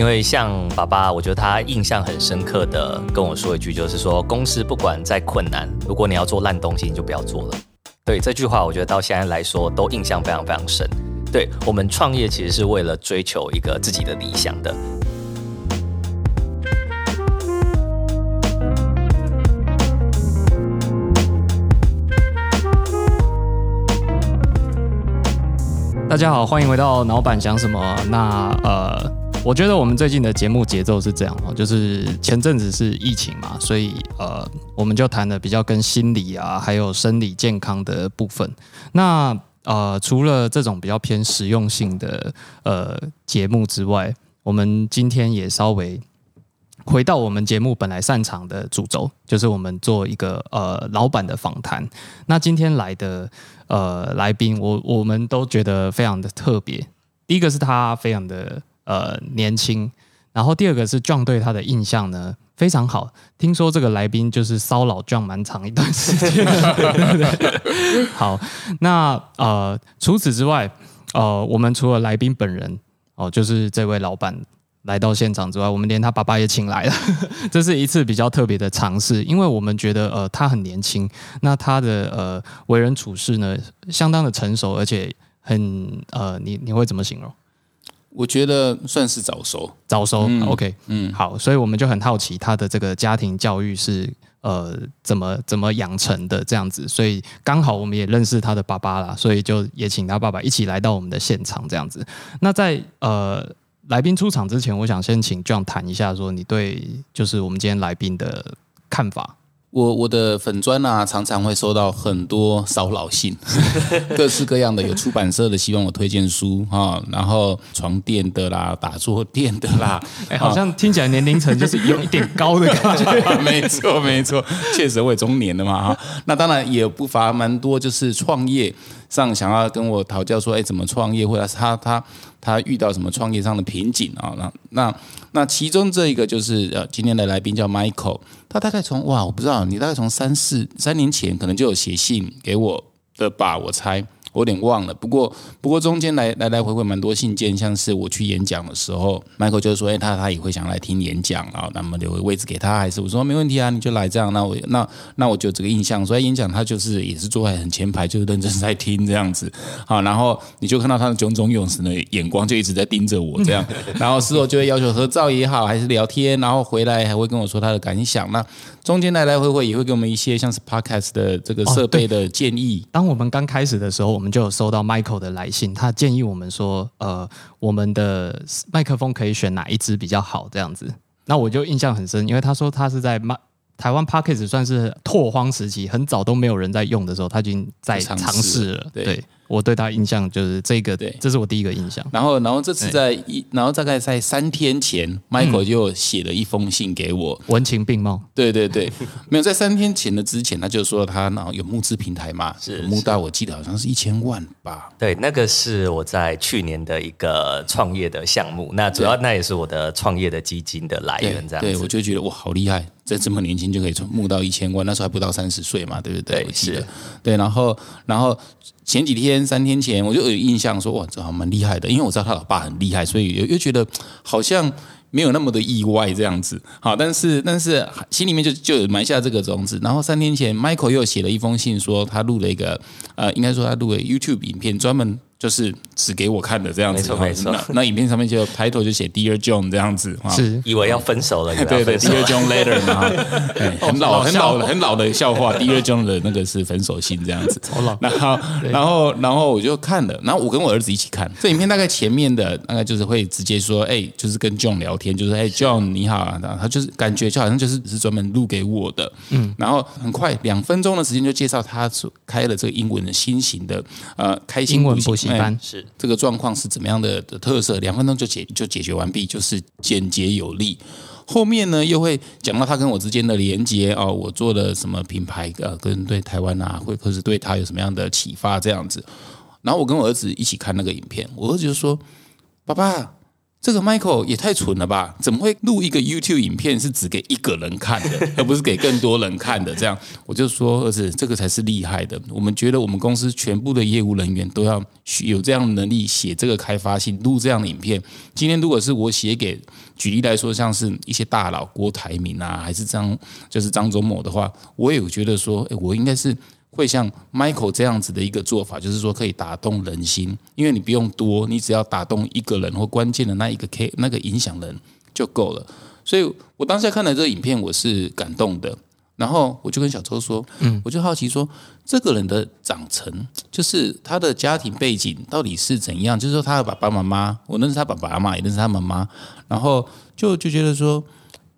因为像爸爸，我觉得他印象很深刻的跟我说一句，就是说公司不管再困难，如果你要做烂东西，你就不要做了。对这句话，我觉得到现在来说都印象非常非常深。对我们创业其实是为了追求一个自己的理想的。大家好，欢迎回到老板讲什么？那呃，我觉得我们最近的节目节奏是这样哦，就是前阵子是疫情嘛，所以呃，我们就谈的比较跟心理啊，还有生理健康的部分。那呃，除了这种比较偏实用性的呃节目之外，我们今天也稍微回到我们节目本来擅长的主轴，就是我们做一个呃老板的访谈。那今天来的。呃，来宾，我我们都觉得非常的特别。第一个是他非常的呃年轻，然后第二个是 John 对他的印象呢非常好。听说这个来宾就是骚扰 John 蛮长一段时间。好，那呃除此之外，呃我们除了来宾本人哦，就是这位老板。来到现场之外，我们连他爸爸也请来了，这是一次比较特别的尝试，因为我们觉得呃他很年轻，那他的呃为人处事呢相当的成熟，而且很呃你你会怎么形容？我觉得算是早熟，早熟，OK，嗯，好，所以我们就很好奇他的这个家庭教育是呃怎么怎么养成的这样子，所以刚好我们也认识他的爸爸啦，所以就也请他爸爸一起来到我们的现场这样子。那在呃。来宾出场之前，我想先请 John 谈一下，说你对就是我们今天来宾的看法。我我的粉砖啊，常常会收到很多骚扰信，各式各样的，有出版社的希望我推荐书啊，然后床垫的啦，打坐垫的啦，哎，好像听起来年龄层就是有一点高的感觉。没错没错，确实我也中年了嘛哈。那当然也不乏蛮多，就是创业上想要跟我讨教说，哎，怎么创业，或者是他他。他遇到什么创业上的瓶颈啊？那那那其中这一个就是呃，今天的来宾叫 Michael，他大概从哇，我不知道你大概从三四三年前可能就有写信给我的吧，我猜。我有点忘了，不过不过中间来来来回回蛮多信件，像是我去演讲的时候，Michael 就说，哎，他他也会想来听演讲，然后那么留个位置给他，还是我说没问题啊，你就来这样，那我那那我就这个印象，所以演讲他就是也是坐在很前排，就是认真在听这样子，好，然后你就看到他的炯炯有神的眼光，就一直在盯着我这样，然后事后就会要求合照也好，还是聊天，然后回来还会跟我说他的感想，那。中间来来回回也会给我们一些像是 podcast 的这个设备的建议。当我们刚开始的时候，我们就有收到 Michael 的来信，他建议我们说，呃，我们的麦克风可以选哪一支比较好这样子。那我就印象很深，因为他说他是在麦台湾 podcast 算是拓荒时期，很早都没有人在用的时候，他已经在尝试了。对。我对他印象就是这个，对，这是我第一个印象。然后，然后这次在一，然后大概在三天前，Michael 就写了一封信给我，文情并茂。对对对，没有在三天前的之前，他就说他然后有募资平台嘛，是募到我记得好像是一千万吧。对，那个是我在去年的一个创业的项目，那主要那也是我的创业的基金的来源，这样。对，我就觉得哇，好厉害。在这么年轻就可以从募到一千万，那时候还不到三十岁嘛，对不对？是，对。然后，然后前几天、三天前，我就有印象说，哇，这还蛮厉害的。因为我知道他老爸很厉害，所以又又觉得好像没有那么的意外这样子。好，但是但是心里面就就埋下这个种子。然后三天前，Michael 又写了一封信，说他录了一个呃，应该说他录了 YouTube 影片，专门。就是只给我看的这样子，没错没错。那影片上面就抬头就写 Dear John 这样子，是。以为要分手了，对对，Dear John Letter 嘛，很老很老很老的笑话，Dear John 的那个是分手信这样子。然后然后然后我就看了，然后我跟我儿子一起看。这影片，大概前面的大概就是会直接说，哎，就是跟 John 聊天，就是哎 John 你好。啊，他就是感觉就好像就是只是专门录给我的，嗯，然后很快两分钟的时间就介绍他所开了这个英文的新型的呃开心补习。班是这个状况是怎么样的的特色？两分钟就解就解决完毕，就是简洁有力。后面呢又会讲到他跟我之间的连接哦，我做了什么品牌呃，跟对台湾啊，或或是对他有什么样的启发这样子。然后我跟我儿子一起看那个影片，我儿子就说：“爸爸，这个 Michael 也太蠢了吧？怎么会录一个 YouTube 影片是只给一个人看的，而不是给更多人看的？这样我就说，儿子，这个才是厉害的。我们觉得我们公司全部的业务人员都要有这样的能力，写这个开发信，录这样的影片。今天如果是我写给，举例来说，像是一些大佬郭台铭啊，还是张就是张忠谋的话，我也有觉得说，哎，我应该是。会像 Michael 这样子的一个做法，就是说可以打动人心，因为你不用多，你只要打动一个人或关键的那一个 K 那个影响人就够了。所以我当下看了这个影片，我是感动的。然后我就跟小周说，嗯，我就好奇说，这个人的长成，就是他的家庭背景到底是怎样？就是说他的爸爸妈妈，我认识他爸爸妈妈，也认识他妈妈，然后就就觉得说。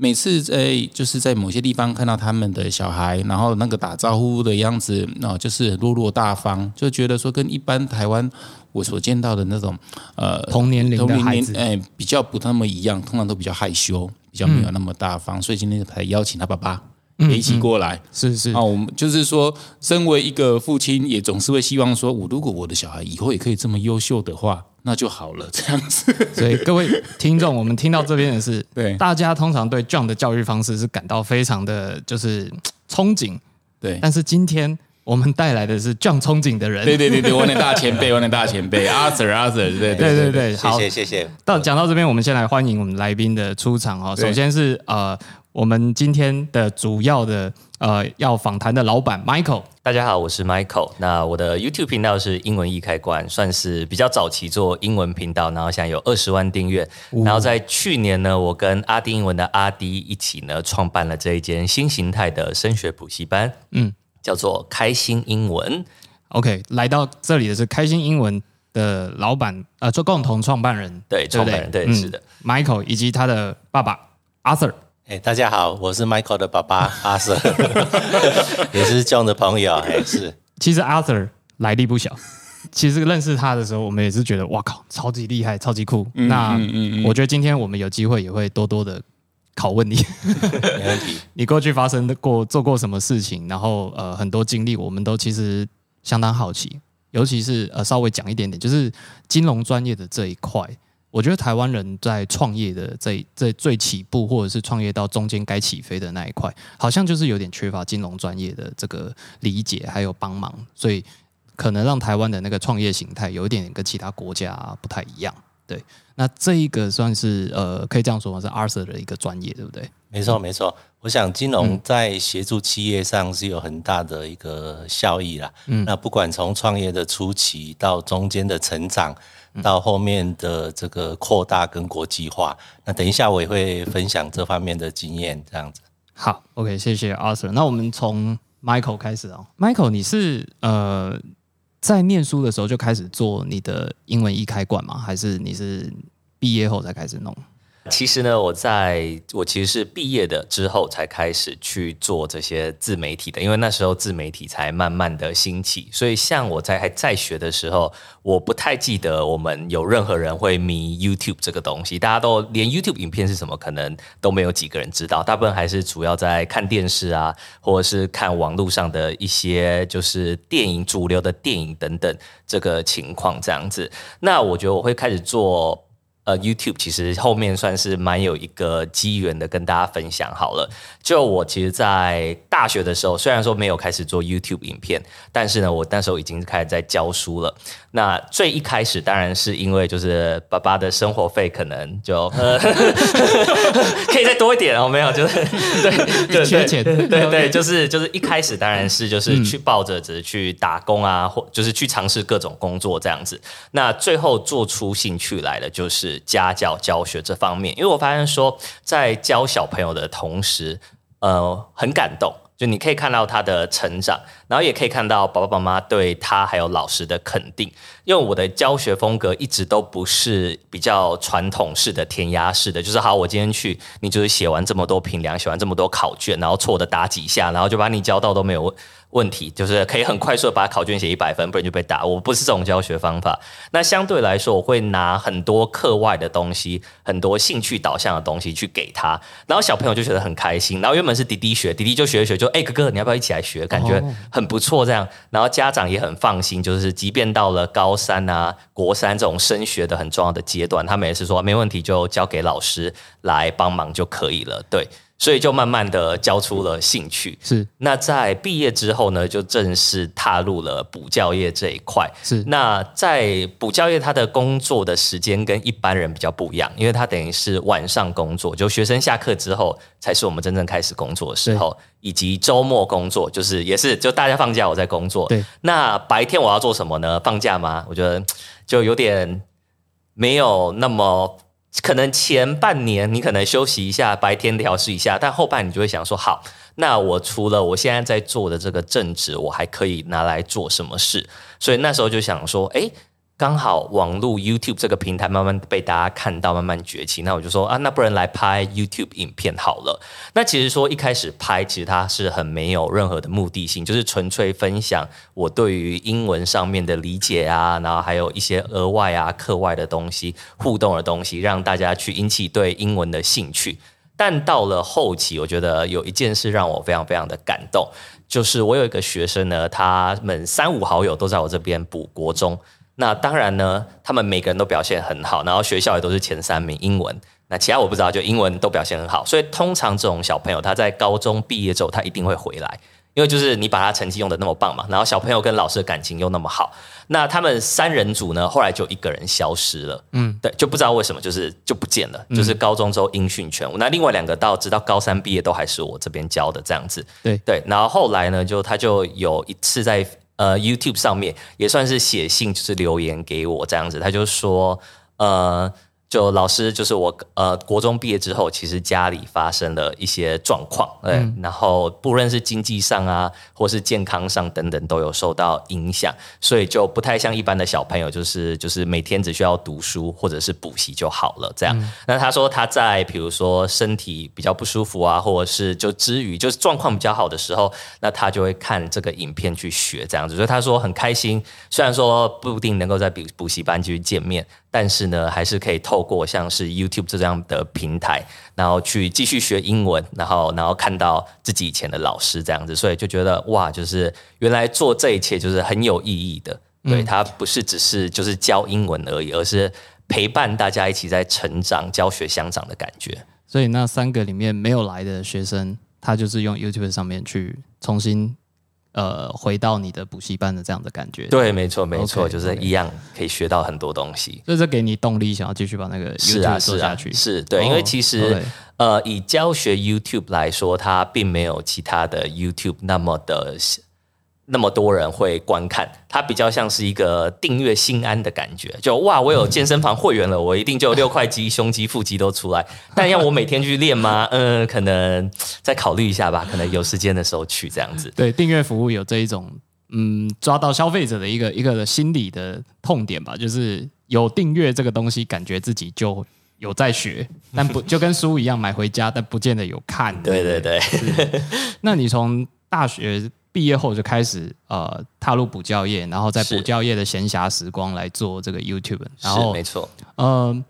每次在就是在某些地方看到他们的小孩，然后那个打招呼的样子，那就是落落大方，就觉得说跟一般台湾我所见到的那种呃同年龄的孩子，哎，比较不那么一样，通常都比较害羞，比较没有那么大方，所以今天才邀请他爸爸也一起过来。是是啊，我们就是说，身为一个父亲，也总是会希望说，我如果我的小孩以后也可以这么优秀的话。那就好了，这样子。所以各位听众，我们听到这边的是，对大家通常对 John 的教育方式是感到非常的就是憧憬，对。但是今天我们带来的是 John 憧憬的人，对对对对，我那大前辈，我那大前辈，Arthur Arthur，对对对对，谢谢谢谢。到讲到这边，我们先来欢迎我们来宾的出场哦。首先是呃。我们今天的主要的呃要访谈的老板 Michael，大家好，我是 Michael。那我的 YouTube 频道是英文易开关，算是比较早期做英文频道，然后现在有二十万订阅。然后在去年呢，我跟阿迪英文的阿迪一起呢，创办了这一间新形态的升学补习班，嗯，叫做开心英文。OK，来到这里的是开心英文的老板，呃，做共同创办人，对，创办人，对，是的，Michael 以及他的爸爸 Arthur。哎，大家好，我是 Michael 的爸爸阿 Sir，也是 John 的朋友。哎，是，其实 Arthur 来历不小。其实认识他的时候，我们也是觉得，哇靠，超级厉害，超级酷。那我觉得今天我们有机会也会多多的拷问你，没问题。你过去发生的过做过什么事情？然后呃，很多经历，我们都其实相当好奇。尤其是呃，稍微讲一点点，就是金融专业的这一块。我觉得台湾人在创业的这这最起步，或者是创业到中间该起飞的那一块，好像就是有点缺乏金融专业的这个理解还有帮忙，所以可能让台湾的那个创业形态有一点跟其他国家不太一样。对，那这一个算是呃，可以这样说吗？是 Arthur 的一个专业，对不对？没错，没错。我想金融在协助企业上是有很大的一个效益啦。嗯，那不管从创业的初期到中间的成长。到后面的这个扩大跟国际化，那等一下我也会分享这方面的经验，这样子。好，OK，谢谢 Arthur。那我们从 Michael 开始哦。Michael，你是呃在念书的时候就开始做你的英文一开馆吗？还是你是毕业后才开始弄？其实呢，我在我其实是毕业的之后才开始去做这些自媒体的，因为那时候自媒体才慢慢的兴起，所以像我在还在学的时候，我不太记得我们有任何人会迷 YouTube 这个东西，大家都连 YouTube 影片是什么可能都没有几个人知道，大部分还是主要在看电视啊，或者是看网络上的一些就是电影主流的电影等等这个情况这样子。那我觉得我会开始做。呃，YouTube 其实后面算是蛮有一个机缘的，跟大家分享好了。就我其实，在大学的时候，虽然说没有开始做 YouTube 影片，但是呢，我那时候已经开始在教书了。那最一开始，当然是因为就是爸爸的生活费可能就 可以再多一点哦，没有，就是对 缺钱，对对，就是就是一开始当然是就是去抱着只是去打工啊，或就是去尝试各种工作这样子。那最后做出兴趣来的就是。家教教学这方面，因为我发现说，在教小朋友的同时，呃，很感动。就你可以看到他的成长，然后也可以看到爸爸妈妈对他还有老师的肯定。因为我的教学风格一直都不是比较传统式的填鸭式的，就是好，我今天去，你就是写完这么多评量，写完这么多考卷，然后错的打几下，然后就把你教到都没有问题，就是可以很快速的把考卷写一百分，不然就被打。我不是这种教学方法。那相对来说，我会拿很多课外的东西，很多兴趣导向的东西去给他，然后小朋友就觉得很开心。然后原本是弟弟学，弟弟就学一学，就哎哥哥，你要不要一起来学？感觉很不错，这样。然后家长也很放心，就是即便到了高三啊、国三这种升学的很重要的阶段，他们也是说没问题，就交给老师来帮忙就可以了。对。所以就慢慢的交出了兴趣，是。那在毕业之后呢，就正式踏入了补教业这一块。是。那在补教业，他的工作的时间跟一般人比较不一样，因为他等于是晚上工作，就学生下课之后才是我们真正开始工作的时候，以及周末工作，就是也是就大家放假我在工作。对。那白天我要做什么呢？放假吗？我觉得就有点没有那么。可能前半年你可能休息一下，白天调试一下，但后半你就会想说，好，那我除了我现在在做的这个正职，我还可以拿来做什么事？所以那时候就想说，哎。刚好网络 YouTube 这个平台慢慢被大家看到，慢慢崛起。那我就说啊，那不然来拍 YouTube 影片好了。那其实说一开始拍，其实它是很没有任何的目的性，就是纯粹分享我对于英文上面的理解啊，然后还有一些额外啊课外的东西、互动的东西，让大家去引起对英文的兴趣。但到了后期，我觉得有一件事让我非常非常的感动，就是我有一个学生呢，他们三五好友都在我这边补国中。那当然呢，他们每个人都表现很好，然后学校也都是前三名。英文，那其他我不知道，就英文都表现很好。所以通常这种小朋友，他在高中毕业之后，他一定会回来，因为就是你把他成绩用的那么棒嘛，然后小朋友跟老师的感情又那么好。那他们三人组呢，后来就一个人消失了，嗯，对，就不知道为什么，就是就不见了，就是高中之后音讯全无。那另外两个到直到高三毕业都还是我这边教的这样子，对对。然后后来呢，就他就有一次在。呃，YouTube 上面也算是写信，就是留言给我这样子。他就说，呃。就老师，就是我呃，国中毕业之后，其实家里发生了一些状况，嗯，然后不论是经济上啊，或是健康上等等，都有受到影响，所以就不太像一般的小朋友，就是就是每天只需要读书或者是补习就好了这样。那他说他在比如说身体比较不舒服啊，或者是就之余就是状况比较好的时候，那他就会看这个影片去学这样子，所以他说很开心。虽然说不一定能够在补补习班继续见面。但是呢，还是可以透过像是 YouTube 这样的平台，然后去继续学英文，然后然后看到自己以前的老师这样子，所以就觉得哇，就是原来做这一切就是很有意义的。对他不是只是就是教英文而已，而是陪伴大家一起在成长、教学相长的感觉。所以那三个里面没有来的学生，他就是用 YouTube 上面去重新。呃，回到你的补习班的这样的感觉，对，没错，没错，就是一样可以学到很多东西，所以这给你动力，想要继续把那个 YouTube 做下去。是对，因为其实呃，以教学 YouTube 来说，它并没有其他的 YouTube 那么的。那么多人会观看，它比较像是一个订阅心安的感觉。就哇，我有健身房会员了，我一定就 六块肌、胸肌、腹肌都出来。但要我每天去练吗？嗯，可能再考虑一下吧。可能有时间的时候去这样子。对，订阅服务有这一种，嗯，抓到消费者的一个一个心理的痛点吧。就是有订阅这个东西，感觉自己就有在学，但不就跟书一样买回家，但不见得有看。对对对。那你从大学？毕业后就开始呃踏入补教业，然后在补教业的闲暇时光来做这个 YouTube，然后没错，嗯，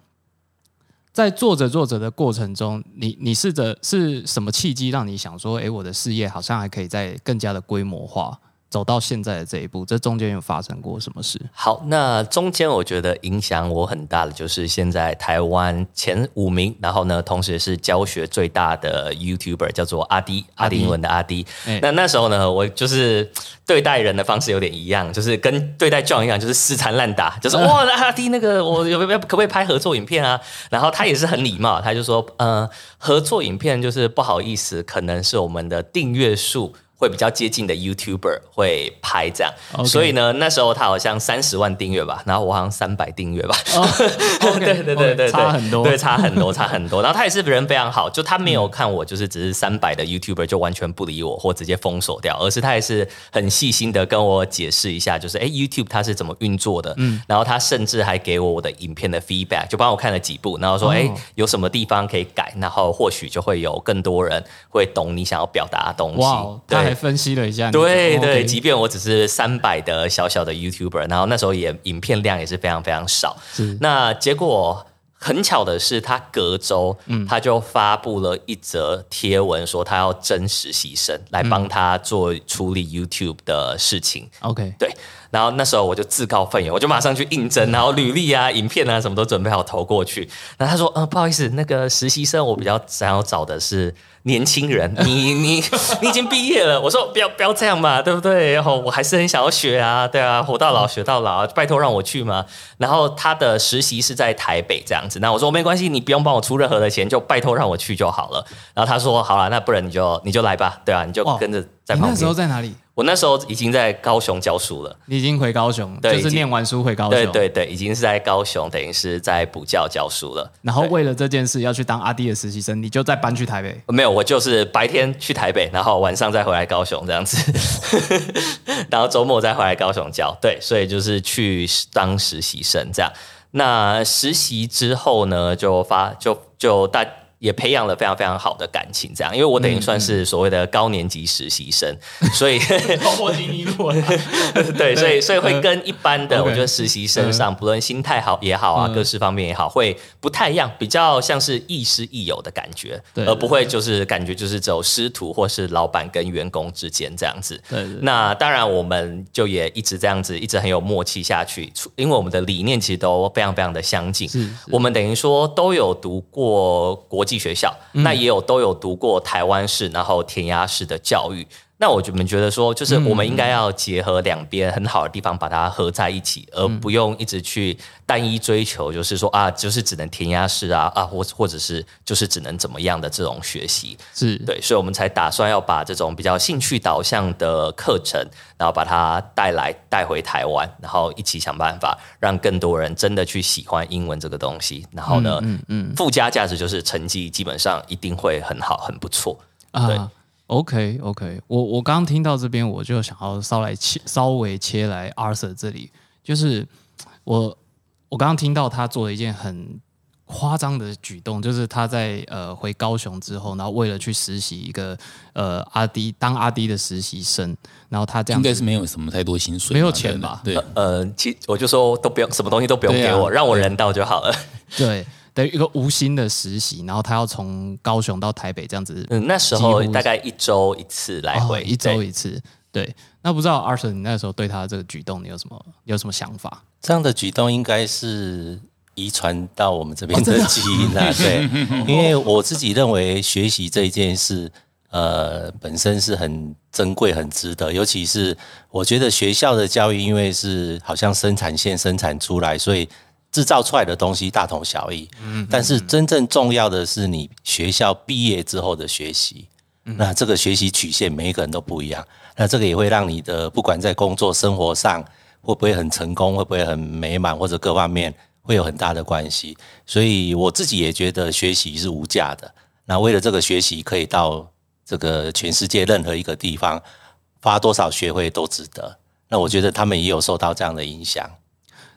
在做着做着的过程中，你你试着是什么契机让你想说，哎，我的事业好像还可以再更加的规模化？走到现在的这一步，这中间有发生过什么事？好，那中间我觉得影响我很大的就是现在台湾前五名，然后呢，同时是教学最大的 YouTuber 叫做阿迪，阿迪英文的阿迪。那那时候呢，我就是对待人的方式有点一样，就是跟对待 John 一样，就是死缠烂打，就是哇，阿迪那个我有没有可不可以拍合作影片啊？然后他也是很礼貌，他就说，呃，合作影片就是不好意思，可能是我们的订阅数。会比较接近的 YouTuber 会拍这样，所以呢，那时候他好像三十万订阅吧，然后我好像三百订阅吧，对对对对，差很多，对差很多 差很多。然后他也是人非常好，就他没有看我就是只是三百的 YouTuber 就完全不理我或直接封锁掉，而是他也是很细心的跟我解释一下，就是哎 YouTube 它是怎么运作的，嗯，然后他甚至还给我我的影片的 feedback，就帮我看了几部，然后说哎有什么地方可以改，然后或许就会有更多人会懂你想要表达的东西，对。还分析了一下，对对，即便我只是三百的小小的 YouTuber，然后那时候也影片量也是非常非常少。是那结果很巧的是，他隔周嗯他就发布了一则贴文，说他要真实习生来帮他做处理 YouTube 的事情。OK，对，然后那时候我就自告奋勇，我就马上去应征，然后履历啊、影片啊什么都准备好投过去。然后他说：“呃，不好意思，那个实习生我比较想要找的是年轻人，你你你已经毕业了。”我说：“不要不要这样嘛，对不对？然后我还是很想要学啊，对啊，活到老学到老，拜托让我去嘛。”然后他的实习是在台北这样子，那我说没关系，你不用帮我出任何的钱，就拜托让我去就好了。然后他说：“好了，那不然你就你就来吧，对啊，你就跟着在旁你那时候。”在哪里？我那时候已经在高雄教书了。你已经回高雄，对就是念完书回高雄，对对对，已经是在高雄，等于是在补教教书了。然后为了这件事要去当阿弟的实习生，你就再搬去台北。没有，我就是白天去台北，然后晚上再回来高雄这样子，然后周末再回来高雄教。对，所以就是去当实习生这样。那实习之后呢，就发就就大也培养了非常非常好的感情，这样，因为我等于算是所谓的高年级实习生，所以 对，所以所以会跟 一般的，我觉得实习生上，不论心态好也好啊，嗯。各式方面也好，会不太一样，比较像是亦师亦友的感觉，对而不会就是感觉就是只有师徒或是老板跟员工之间这样子。那当然，我们就也一直这样子，一直很有默契下去，因为我们的理念其实都非常非常的相近。我们等于说都有读过国际学校，嗯那也有都有读过台湾式，然后填鸭式的教育。那我们觉得说，就是嗯我们应该要结合两边很好的地方，把它合在一起，而不用一直去单一追求，就是说啊，就是只能填鸭式啊啊，或或者是就是只能怎么样的这种学习。是对，所以我们才打算要把这种比较兴趣导向的课程，然后把它带来带回台湾，然后一起想办法让更多人真的去喜欢英文这个东西。然后呢，嗯嗯附加价值就是成绩基本上一定会很好，很不错。对啊。OK OK，我我刚刚听到这边，我就想要稍来切稍微切来 Arthur 这里，就是我我刚刚听到他做了一件很夸张的举动，就是他在呃回高雄之后，然后为了去实习一个呃阿迪当阿迪的实习生，然后他这样应该是没有什么太多薪水，没有钱吧对，呃，其我就说都不用，什么东西都不用给我，让我人到就好了。对的一个无薪的实习，然后他要从高雄到台北这样子嗯，那时候大概一周一次来回，哦、一周一次。对，那不知道 Arthur 你那时候对他这个举动，你有什么有什么想法？这样的举动应该是遗传到我们这边的基因啦、对，因为我自己认为学习这一件事，呃，本身是很珍贵、很值得。尤其是我觉得学校的教育，因为是好像生产线生产出来，所以制造出来的东西大同小异。但是真正重要的是你学校毕业之后的学习。那这个学习曲线每一个人都不一样，那这个也会让你的不管在工作生活上会不会很成功，会不会很美满，或者各方面会有很大的关系。所以我自己也觉得学习是无价的。那为了这个学习，可以到这个全世界任何一个地方花多少学费都值得。那我觉得他们也有受到这样的影响。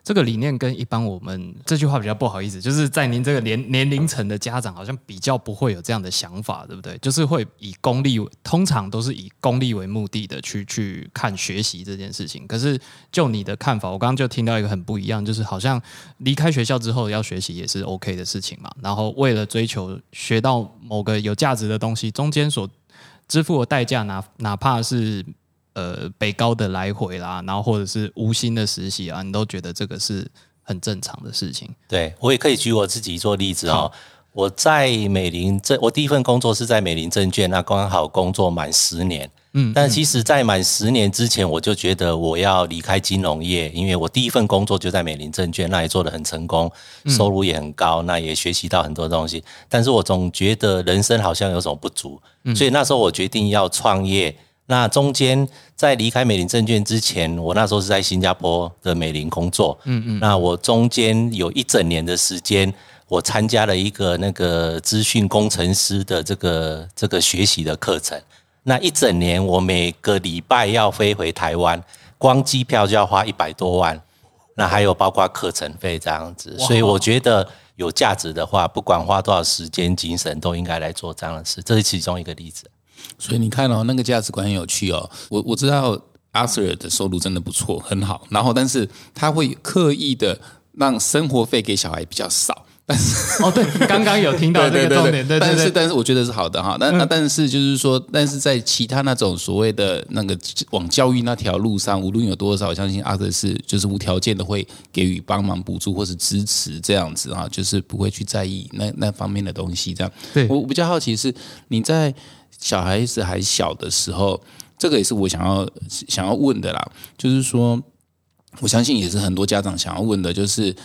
这个理念跟一般我们这句话比较不好意思，就是在您这个年年龄层的家长，好像比较不会有这样的想法，对不对？就是会以功利，通常都是以功利为目的的去去看学习这件事情。可是就你的看法，我刚刚就听到一个很不一样，就是好像离开学校之后要学习也是 OK 的事情嘛。然后为了追求学到某个有价值的东西，中间所支付的代价，哪哪怕是呃北高的来回啦，然后或者是无薪的实习啊，你都觉得这个是很正常的事情。对我也可以举我自己做例子哦。我在美林证，我第一份工作是在美林证券，那刚好工作满十年。嗯但其实，在满十年之前，我就觉得我要离开金融业，因为我第一份工作就在美林证券，那也做得很成功，收入也很高，那也学习到很多东西。但是我总觉得人生好像有什么不足，所以那时候我决定要创业。那中间在离开美林证券之前，我那时候是在新加坡的美林工作。嗯嗯，那我中间有一整年的时间，我参加了一个那个资讯工程师的这个这个学习的课程。那一整年，我每个礼拜要飞回台湾，光机票就要花一百多万，那还有包括课程费这样子。所以我觉得有价值的话，不管花多少时间、精神，都应该来做这样的事。这是其中一个例子。所以你看哦，那个价值观很有趣哦。我我知道阿 Sir 的收入真的不错，很好。然后，但是他会刻意的让生活费给小孩比较少。但是哦，对，刚刚有听到 这个重点，对对对。但是，但是我觉得是好的哈。那那但是就是说，但是在其他那种所谓的那个往教育那条路上，无论有多少，我相信阿德是就是无条件的会给予帮忙、补助或是支持这样子哈，就是不会去在意那那方面的东西。这样，对我比较好奇是你在小孩子还小的时候，这个也是我想要想要问的啦。就是说，我相信也是很多家长想要问的，就是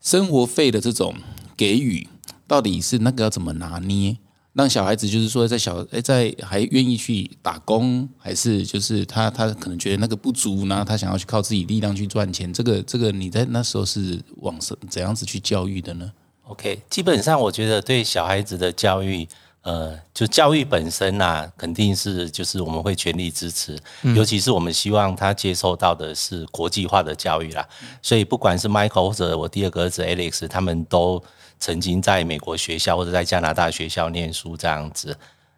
生活费的这种。给予到底是那个要怎么拿捏，让小孩子就是说在小哎在还愿意去打工，还是就是他他可能觉得那个不足，然后他想要去靠自己力量去赚钱。这个这个你在那时候是往怎怎样子去教育的呢？OK，基本上我觉得对小孩子的教育。呃，就教育本身呐，肯定是就是我们会全力支持，尤其是我们希望他接受到的是国际化的教育啦。所以不管是 Michael 或者我第二个儿子 Alex，他们都曾经在美国学校或者在加拿大学校念书这样子。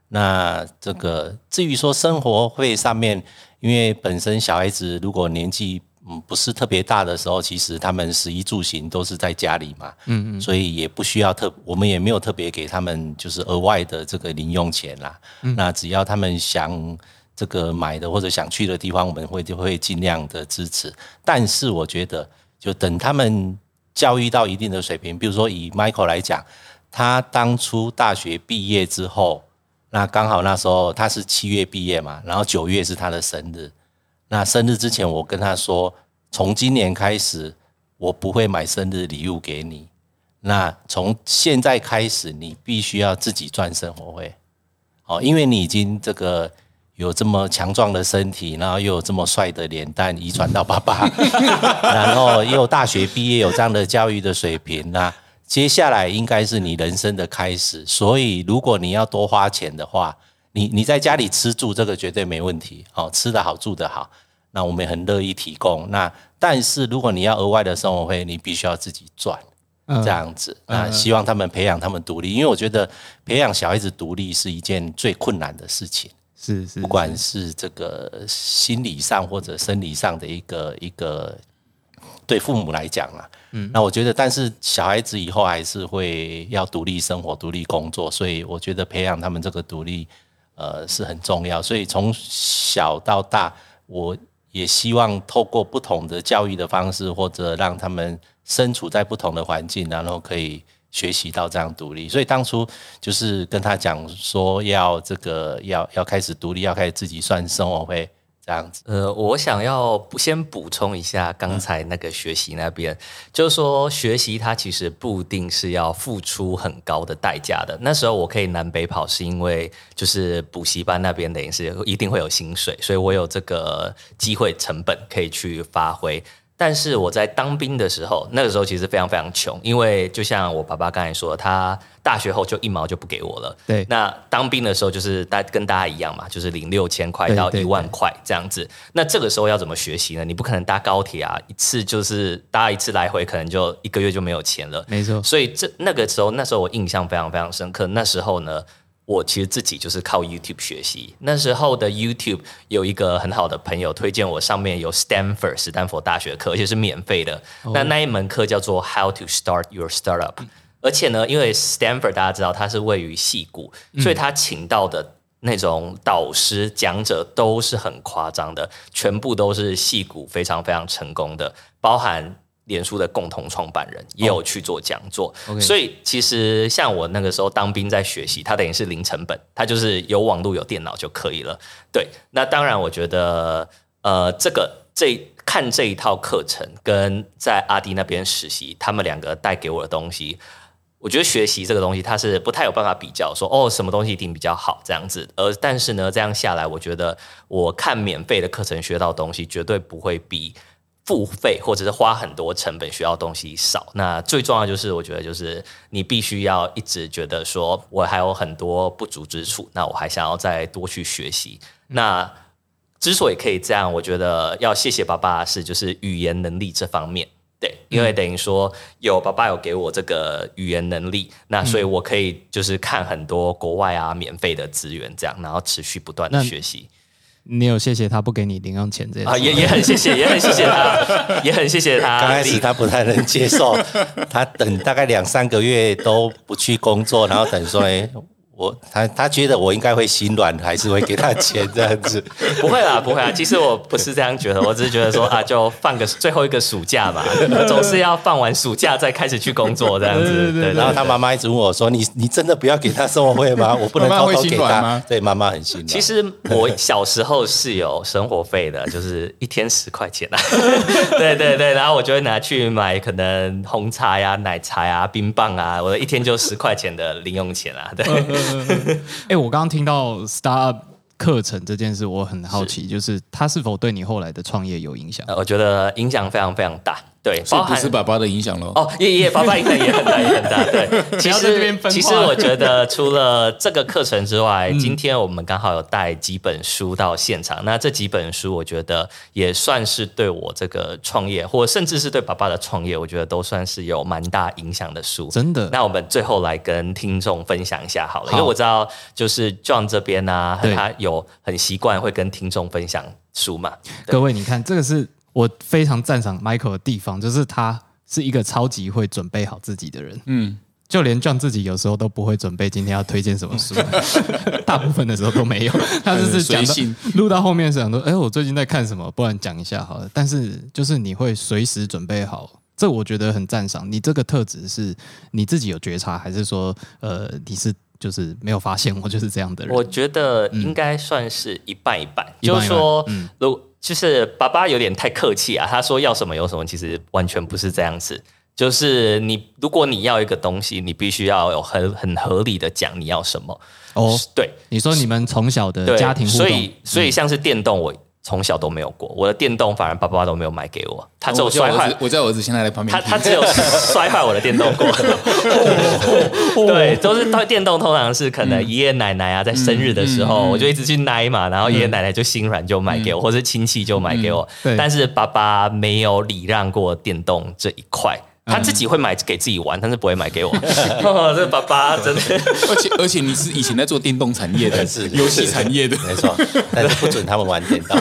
那这个至于说生活费上面，因为本身小孩子如果年纪。嗯，不是特别大的时候，其实他们食衣住行都是在家里嘛，嗯嗯，所以也不需要特，我们也没有特别给他们就是额外的这个零用钱啦。那只要他们想这个买的或者想去的地方，我们会就会尽量的支持。但是我觉得，就等他们教育到一定的水平，比如说以 Michael 来讲，他当初大学毕业之后，那刚好那时候他是七月毕业嘛，然后九月是他的生日。那生日之前，我跟他说，从今年开始，我不会买生日礼物给你。那从现在开始，你必须要自己赚生活费，哦，因为你已经这个有这么强壮的身体，然后又有这么帅的脸蛋，遗传到爸爸，然后又大学毕业，有这样的教育的水平，那接下来应该是你人生的开始。所以，如果你要多花钱的话，你你在家里吃住这个绝对没问题，哦，吃得好住得好，那我们也很乐意提供。那但是如果你要额外的生活费，你必须要自己赚，这样子。那希望他们培养他们独立，因为我觉得培养小孩子独立是一件最困难的事情，是是，不管是这个心理上或者生理上的一个一个对父母来讲啊，嗯，那我觉得，但是小孩子以后还是会要独立生活、独立工作，所以我觉得培养他们这个独立。呃，是很重要，所以从小到大，我也希望透过不同的教育的方式，或者让他们身处在不同的环境，然后可以学习到这样独立。所以当初就是跟他讲说，要这个要要开始独立，要开始自己算生活费。这样子，呃，我想要先补充一下刚才那个学习那边，就是说学习它其实不一定是要付出很高的代价的。那时候我可以南北跑，是因为就是补习班那边等于是一定会有薪水，所以我有这个机会成本可以去发挥。但是我在当兵的时候，那个时候其实非常非常穷，因为就像我爸爸刚才说，他大学后就一毛就不给我了。对，那当兵的时候就是大跟大家一样嘛，就是领六千块到一万块这样子。那这个时候要怎么学习呢？你不可能搭高铁啊，一次就是搭一次来回，可能就一个月就没有钱了。没错，所以这那个时候，那时候我印象非常非常深刻。那时候呢。我其实自己就是靠 YouTube 学习。那时候的 YouTube 有一个很好的朋友推荐我，上面有 Stanford 斯坦福大学课，而且是免费的。那那一门课叫做 How to Start Your Startup。而且呢，因为 Stanford 大家知道它是位于戏谷，所以他请到的那种导师讲者都是很夸张的，全部都是戏谷非常非常成功的，包含。脸书的共同创办人也有去做讲座，所以其实像我那个时候当兵在学习，它等于是零成本，它就是有网络有电脑就可以了。对，那当然我觉得，呃，这个这看这一套课程跟在阿迪那边实习，他们两个带给我的东西，我觉得学习这个东西它是不太有办法比较，说哦什么东西一定比较好这样子。而但是呢，这样下来，我觉得我看免费的课程学到东西，绝对不会比。付费或者是花很多成本需要东西少，那最重要就是我觉得就是你必须要一直觉得说我还有很多不足之处，那我还想要再多去学习。那之所以可以这样，我觉得要谢谢爸爸是就是语言能力这方面，对，因为等于说有爸爸有给我这个语言能力，那所以我可以就是看很多国外啊免费的资源，这样然后持续不断的学习你有谢谢他不给你零用钱这些啊，也也很谢谢，也很谢谢他，也很谢谢他。刚开始他不太能接受，他等大概两三个月都不去工作，然后等说，哎，我他他觉得我应该会心软，还是会给他钱这样子。不会啦，不会啊。其实我不是这样觉得，我只是觉得说啊，就放个最后一个暑假嘛，总是要放完暑假再开始去工作这样子。对，然后他妈妈一直问我说：“你你真的不要给他生活费吗？我不能偷偷给他吗。”对，妈妈很心软。其实我小时候是有生活费的，就是一天十块钱啊。对对对，然后我就会拿去买可能红茶呀、奶茶呀、冰棒啊，我的一天就十块钱的零用钱啊。对，哎、我刚刚听到 startup 课程这件事，我很好奇，就是它是否对你后来的创业有影响？呃我觉得影响非常非常大。对，所以包含不是爸爸的影响喽。哦，也也爸爸影响也很大，也很大。对，其实其实我觉得除了这个课程之外，今天我们刚好有带几本书到现场。那这几本书，我觉得也算是对我这个创业，或甚至是对爸爸的创业，我觉得都算是有蛮大影响的书。真的？那我们最后来跟听众分享一下好了，好因为我知道就是 John 这边呢、对他有很习惯会跟听众分享书嘛。各位，你看，这个是我非常赞赏 Michael 的地方，就是他是一个超级会准备好自己的人。嗯，就连 John 自己有时候都不会准备今天要推荐什么书，大部分的时候都没有。他就是讲到随性录到后面是想说，哎，我最近在看什么，不然讲一下好了。但是就是你会随时准备好，这我觉得很赞赏。你这个特质是你自己有觉察，还是说，呃，你是就是没有发现我就是这样的人？我觉得应该算是一半一半，一半一半就是说，嗯如就是爸爸有点太客气啊，他说要什么有什么，其实完全不是这样子。就是你，如果你要一个东西，你必须要有很很合理的讲你要什么。哦，对你说你们从小的，家庭互动，嗯所以所以像是电动，我从小都没有过，我的电动反而爸爸都没有买给我，他只有摔坏我在我儿子，现在在旁边。他他只有 摔坏我的电动过，对，都是他电动通常是可能爷爷奶奶啊在生日的时候，我就一直去奶嘛，然后爷爷奶奶就心软就买给我，或者亲戚就买给我，但是爸爸没有礼让过电动这一块。他自己会买给自己玩，但是不会买给我。哦、这爸爸真的，而且而且你是以前在做电动产业的，是游戏产业的，没错，但是不准他们玩电动。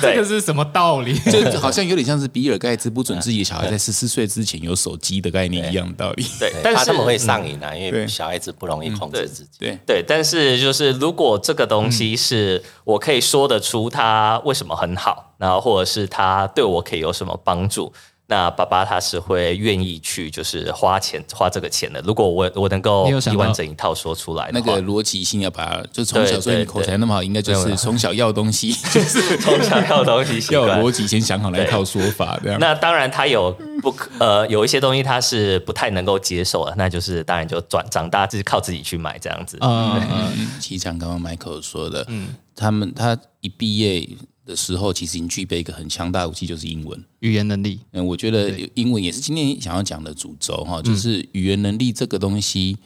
这个是什么道理？就好像有点像是比尔盖茨不准自己的小孩在十四岁之前有手机的概念一样的道理。对，但是怕他们会上瘾啊，因为小孩子不容易控制自己。对，对，但是就是如果这个东西是我可以说得出它为什么很好，然后或者是它对我可以有什么帮助，那爸爸他是会愿意去就是花钱花这个钱的。如果我我能够一完整一套说出来那话，个逻辑性要把，就从小，对所以你口才那么好，应该就是从小要东西，就 是从小要东西要逻辑先想好那一套说法，这样。那当然，他有不可 呃有一些东西他是不太能够接受的，那就是当然就转长大自己靠自己去买这样子。嗯，嗯，其实像刚刚 Michael 说的，嗯，他们他一毕业的时候，其实已经具备一个很强大的武器，就是英文。语言能力，嗯，我觉得英文也是今天想要讲的主轴哈，就是语言能力这个东西，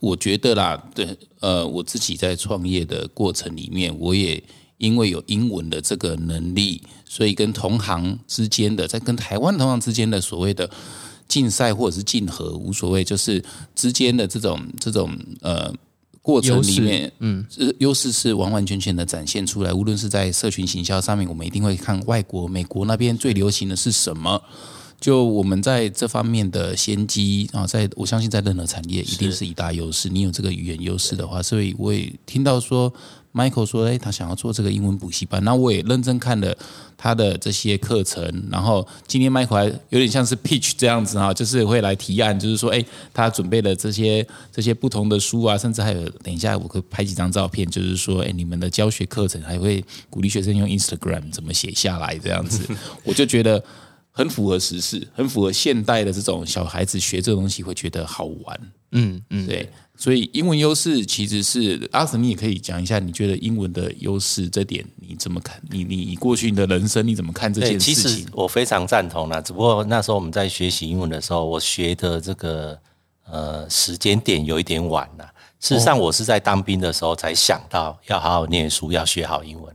我觉得啦，对，呃，我自己在创业的过程里面，我也因为有英文的这个能力，所以跟同行之间的，在跟台湾同行之间的所谓的竞赛或者是竞合，无所谓，就是之间的这种这种呃。过程里面，嗯，优势是完完全全的展现出来。无论是在社群行销上面，我们一定会看外国、美国那边最流行的是什么。就我们在这方面的先机啊，在我相信在任何产业一定是一大优势。你有这个语言优势的话，所以我也听到说，Michael 说，哎，他想要做这个英文补习班，那我也认真看了他的这些课程。然后今天 Michael 还有点像是 pitch 这样子啊，就是会来提案，就是说，哎，他准备了这些这些不同的书啊，甚至还有等一下我会拍几张照片，就是说，哎，你们的教学课程还会鼓励学生用 Instagram 怎么写下来这样子，我就觉得。很符合时事，很符合现代的这种小孩子学这个东西会觉得好玩，嗯嗯，对，所以英文优势其实是阿神，你也可以讲一下，你觉得英文的优势这点你怎么看？你你你过去你的人生你怎么看这对，件其实？我非常赞同啦。只不过那时候我们在学习英文的时候，我学的这个呃时间点有一点晚了。事实上，我是在当兵的时候才想到要好好念书，要学好英文。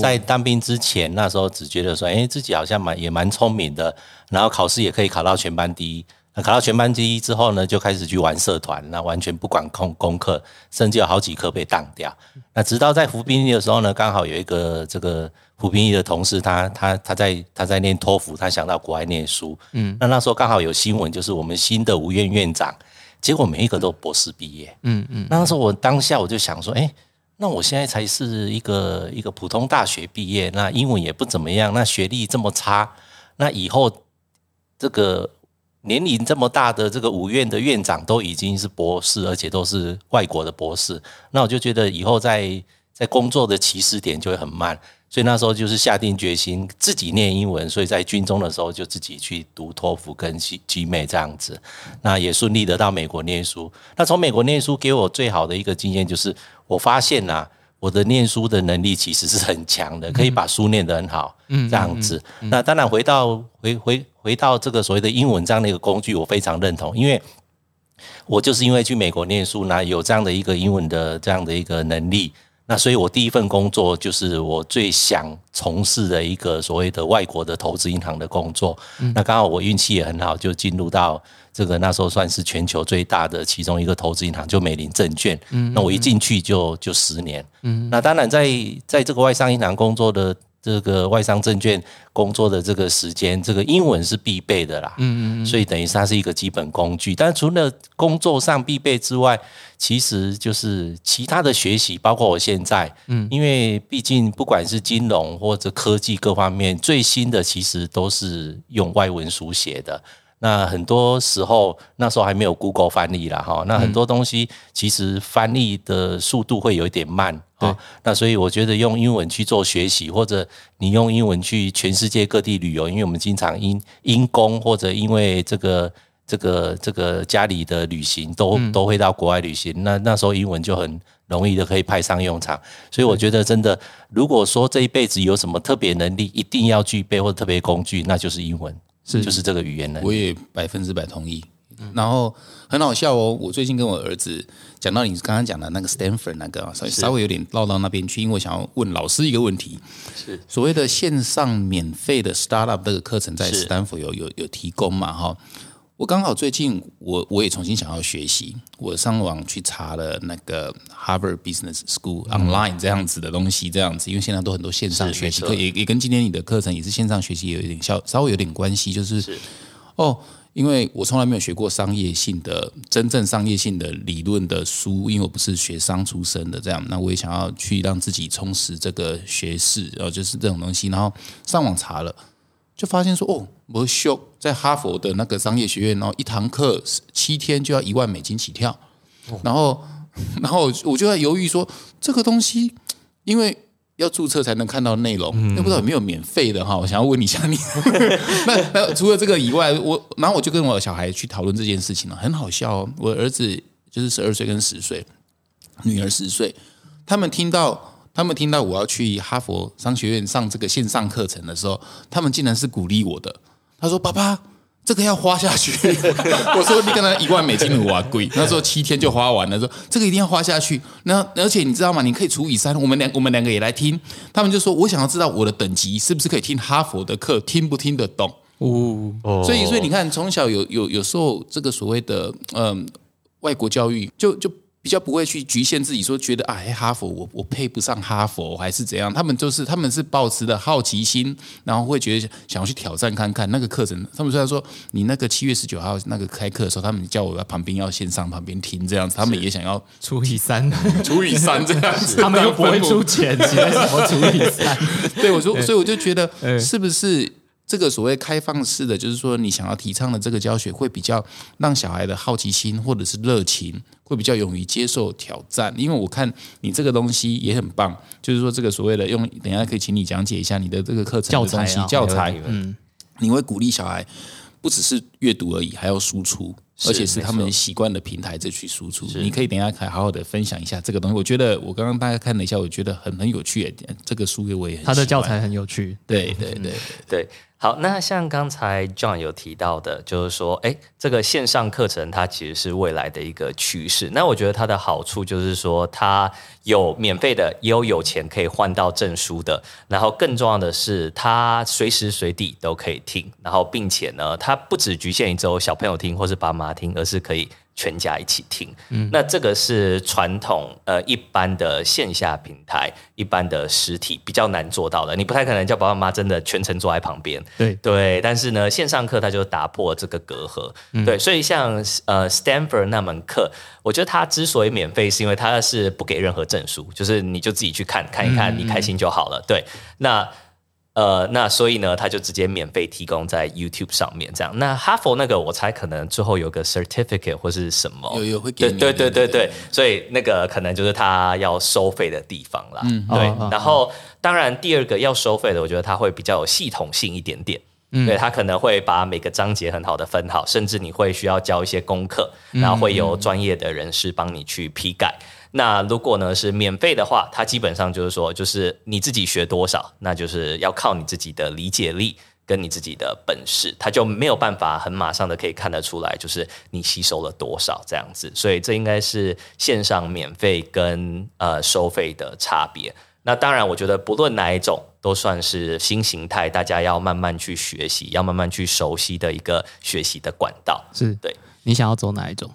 在当兵之前，那时候只觉得说，哎，自己好像蛮也蛮聪明的，然后考试也可以考到全班第一。那考到全班第一之后呢，就开始去玩社团，那完全不管功功课，甚至有好几科被当掉。那直到在服兵役的时候呢，刚好有一个这个服兵役的同事，他他他在他在念托福，他想到国外念书。嗯，那那时候刚好有新闻，就是我们新的五院院长，结果每一个都博士毕业。嗯嗯，那时候我当下我就想说，哎，那我现在才是一个一个普通大学毕业，那英文也不怎么样，那学历这么差，那以后这个。年龄这么大的这个五院的院长都已经是博士，而且都是外国的博士，那我就觉得以后在在工作的起始点就会很慢，所以那时候就是下定决心自己念英文，所以在军中的时候就自己去读托福跟 G G 美这样子，那也顺利的到美国念书。那从美国念书给我最好的一个经验就是，我发现呐。我的念书的能力其实是很强的，可以把书念得很好，这样子。那当然回到回回回到这个所谓的英文这样的一个工具，我非常认同，因为我就是因为去美国念书，那有这样的一个英文的这样的一个能力。那所以，我第一份工作就是我最想从事的一个所谓的外国的投资银行的工作。那刚好我运气也很好，就进入到这个那时候算是全球最大的其中一个投资银行，就美林证券。那我一进去就就十年。那当然，在在这个外商银行工作的。这个外商证券工作的这个时间，这个英文是必备的啦。嗯嗯嗯所以等于它是一个基本工具。但除了工作上必备之外，其实就是其他的学习，包括我现在，嗯，因为毕竟不管是金融或者科技各方面，最新的其实都是用外文书写的。那很多时候，那时候还没有 Google 翻译啦，哈。那很多东西其实翻译的速度会有一点慢啊。那所以我觉得用英文去做学习，或者你用英文去全世界各地旅游，因为我们经常因因公或者因为这个这个这个家里的旅行，都都会到国外旅行。那那时候英文就很容易的可以派上用场。所以我觉得真的，如果说这一辈子有什么特别能力，一定要具备或者特别工具，那就是英文。是，就是这个语言能力，我也百分之百同意。然后很好笑哦，我最近跟我儿子讲到你刚刚讲的那个 Stanford 那个，稍微稍微有点绕到那边去，因为我想要问老师一个问题。是所谓的线上免费的 startup 这个课程，在 Stanford 有有有提供嘛？哈。我刚好最近我我也重新想要学习，我上网去查了那个 Harvard Business School online 这样子的东西，这样子，因为现在都很多线上学习课，也也跟今天你的课程也是线上学习有一点效，稍微有点关系，就是哦，因为我从来没有学过商业性的真正商业性的理论的书，因为我不是学商出身的，这样，那我也想要去让自己充实这个学识，然后就是这种东西，然后上网查了。就发现说哦，我修在哈佛的那个商业学院，然后一堂课七天就要一万美金起跳，然后，然后我就在犹豫说这个东西，因为要注册才能看到内容，那不知道有没有免费的哈？我想要问一下你。那那除了这个以外，我然后我就跟我小孩去讨论这件事情了，很好笑哦。我儿子就是十二岁跟十岁，女儿十岁，他们听到。他们听到我要去哈佛商学院上这个线上课程的时候，他们竟然是鼓励我的。他说：“爸爸，这个要花下去。”我说：“你跟他一万美金的哇贵。”那时候七天就花完了。说：“这个一定要花下去。”那而且你知道吗？你可以除以三。我们两我们两个也来听。他们就说：“我想要知道我的等级是不是可以听哈佛的课，听不听得懂？”哦，所以所以你看，从小有有有时候这个所谓的嗯外国教育，就就。比较不会去局限自己，说觉得啊，哈佛我我配不上哈佛还是怎样？他们就是他们是抱持的好奇心，然后会觉得想要去挑战看看那个课程。他们虽然说你那个七月十九号那个开课的时候，他们叫我在旁边要线上旁边听这样子，他们也想要除以三，除以三这样子，他们又不会出钱，什么除以三？对我说，所以我就觉得是不是？这个所谓开放式的，就是说你想要提倡的这个教学，会比较让小孩的好奇心或者是热情，会比较勇于接受挑战。因为我看你这个东西也很棒，就是说这个所谓的用，等下可以请你讲解一下你的这个课程教材教材，嗯，你会鼓励小孩不只是阅读而已，还要输出，而且是他们习惯的平台再去输出。你可以等下可以好好的分享一下这个东西。我觉得我刚刚大概看了一下，我觉得很很有趣。这个书给我也他的教材很有趣。对对对对。好，那像刚才 John 有提到的，就是说，哎，这个线上课程它其实是未来的一个趋势。那我觉得它的好处就是说，它有免费的，也有有钱可以换到证书的。然后更重要的是，它随时随地都可以听。然后并且呢，它不只局限于只有小朋友听或是爸妈听，而是可以。全家一起听，嗯，那这个是传统呃一般的线下平台，一般的实体比较难做到的。你不太可能叫爸爸妈妈真的全程坐在旁边，对对。但是呢，线上课它就打破这个隔阂，对。所以像呃 Stanford 那门课，我觉得它之所以免费，是因为它是不给任何证书，就是你就自己去看看一看，你开心就好了。对，那。呃，那所以呢，他就直接免费提供在 YouTube 上面，这样。那哈佛那个，我猜可能最后有个 certificate 或是什么，有有会给。对对对对对，所以那个可能就是他要收费的地方啦。嗯，对。然后，当然第二个要收费的，我觉得他会比较有系统性一点点。嗯，对他可能会把每个章节很好的分好，甚至你会需要交一些功课，然后会有专业的人士帮你去批改。那如果呢是免费的话，它基本上就是说，就是你自己学多少，那就是要靠你自己的理解力跟你自己的本事，它就没有办法很马上的可以看得出来，就是你吸收了多少这样子。所以这应该是线上免费跟呃收费的差别。那当然，我觉得不论哪一种，都算是新形态，大家要慢慢去学习，要慢慢去熟悉的一个学习的管道。是对，你想要走哪一种？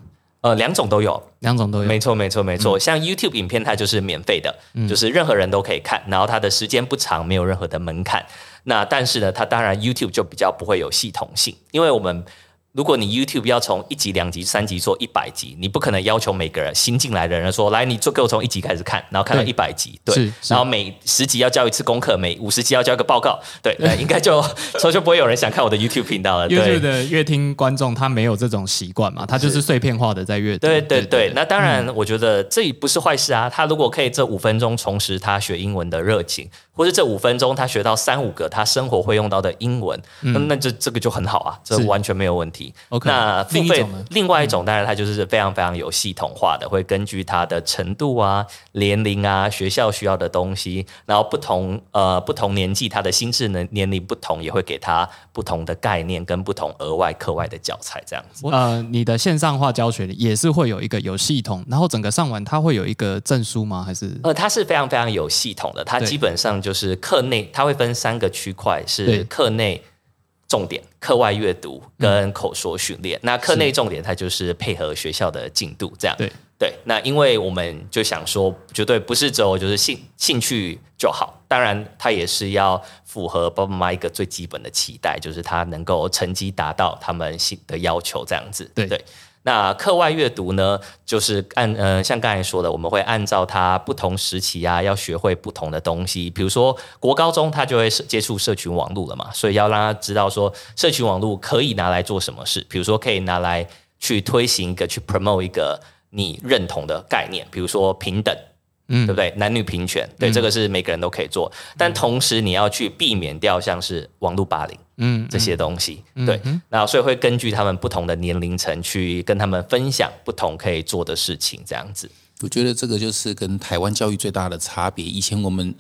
呃，两种都有，两种都有，没错，没错，没错。像 YouTube 影片，它就是免费的，就是任何人都可以看，然后它的时间不长，没有任何的门槛。那但是呢，它当然 YouTube 就比较不会有系统性，因为我们。如果你 YouTube 要从一集、两集、三集做一百集，你不可能要求每个人新进来的人说：“来，你做给我从一集开始看，然后看到一百集。”对，然后每十集要交一次功课，每五十集要交一个报告。对，应该就 所以就不会有人想看我的 YouTube 频道了。YouTube 的乐听观众他没有这种习惯嘛，他就是碎片化的在阅读。对对对，那当然，我觉得这也不是坏事啊。他如果可以这五分钟重拾他学英文的热情。或者这五分钟他学到三五个他生活会用到的英文，那那这这个就很好啊，这完全没有问题。那付费另外一种当然它就是非常非常有系统化的，会根据他的程度啊、年龄啊、学校需要的东西，然后不同呃不同年纪他的心智能年龄不同，也会给他不同的概念跟不同额外课外的教材这样子。呃，你的线上化教学也是会有一个有系统，然后整个上完它会有一个证书吗？还是呃，它是非常非常有系统的，它基本上。就是课内，它会分三个区块，是课内重点、课外阅读跟口说训练。那课内重点，它就是配合学校的进度，这样。对对。那因为我们就想说，绝对不是只有就是兴兴趣就好，当然它也是要符合爸爸妈妈一个最基本的期待，就是他能够成绩达到他们新的要求，这样子。对对。那课外阅读呢，就是按呃，像刚才说的，我们会按照他不同时期啊，要学会不同的东西。比如说国高中，他就会接触社群网络了嘛，所以要让他知道说，社群网络可以拿来做什么事。比如说可以拿来去推行一个去 promote 一个你认同的概念，比如说平等。嗯，对不对？男女平权，对这个是每个人都可以做，但同时你要去避免掉像是网络霸凌，嗯，这些东西，对，那所以会根据他们不同的年龄层去跟他们分享不同可以做的事情，这样子。我觉得这个就是跟台湾教育最大的差别。以前我们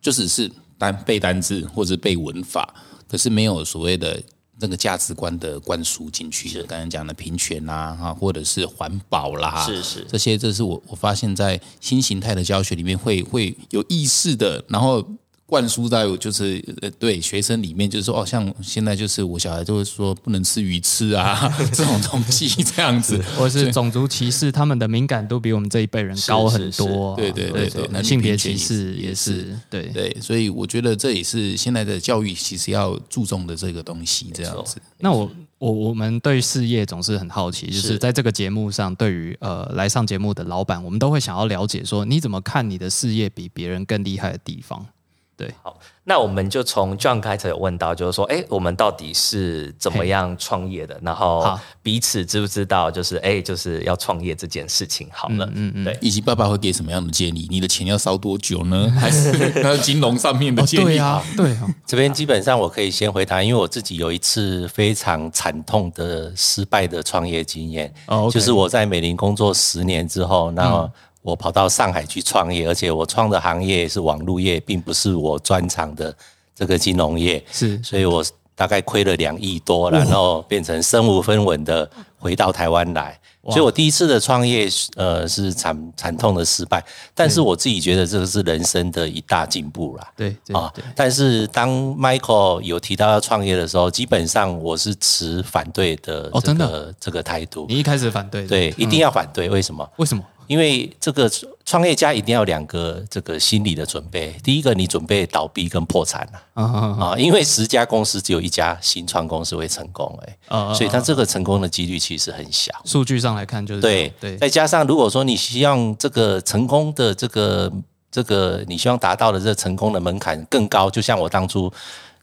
就只是单背单字或者背文法，可是没有所谓的。那个价值观的灌输进去，是刚才讲的平权啦，哈，或者是环保啦，是是，这些这是我我发现在新形态的教学里面会会有意识的，然后。灌输在就是呃对学生里面就是说哦像现在就是我小孩就会说不能吃鱼翅啊 这种东西这样子，或是种族歧视，他们的敏感度比我们这一辈人高很多。对对对对，性别歧视也是对对，所以我觉得这也是现在的教育其实要注重的这个东西这样子。那我我我们对事业总是很好奇，就是在这个节目上，对于呃来上节目的老板，我们都会想要了解说你怎么看你的事业比别人更厉害的地方。对，好，那我们就从 John 开始有问到，就是说，哎，我们到底是怎么样创业的？然后彼此知不知道，就是哎，就是要创业这件事情，好了，嗯嗯，对，以及爸爸会给什么样的建议？你的钱要烧多久呢？还是还有金融上面的建议？对啊，对，这边基本上我可以先回答，因为我自己有一次非常惨痛的失败的创业经验，哦，就是我在美林工作十年之后，那。我跑到上海去创业，而且我创的行业是网络业，并不是我专长的这个金融业。是，所以我。大概亏了两亿多，然后变成身无分文的回到台湾来。所以我第一次的创业，呃，是惨惨痛的失败，但是我自己觉得这个是人生的一大进步啦。对啊，但是当 Michael 有提到要创业的时候，基本上我是持反对的真的这个态度。你一开始反对？对，一定要反对。为什么？为什么？因为这个创业家一定要两个这个心理的准备。第一个，你准备倒闭跟破产了啊，因为十家公司只有一家新创公司会成功，哎，所以它这个成功的几率其实很小。数据上来看，就是对对。再加上如果说你希望这个成功的这个这个你希望达到的这成功的门槛更高，就像我当初。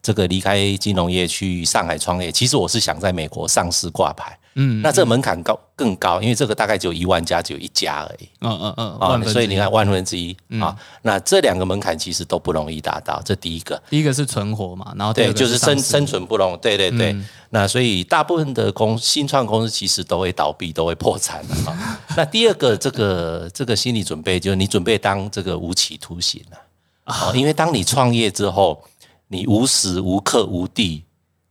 这个离开金融业去上海创业，其实我是想在美国上市挂牌。嗯，那这个门槛高更高，因为这个大概只有一万家，只有一家而已。嗯嗯嗯，啊，所以你看万分之一啊，那这两个门槛其实都不容易达到。这第一个，第一个是存活嘛，然后对，就是生生存不容对对对。那所以大部分的公新创公司其实都会倒闭，都会破产的啊。那第二个，这个这个心理准备就是你准备当这个无期徒刑了啊，因为当你创业之后。你无时无刻无地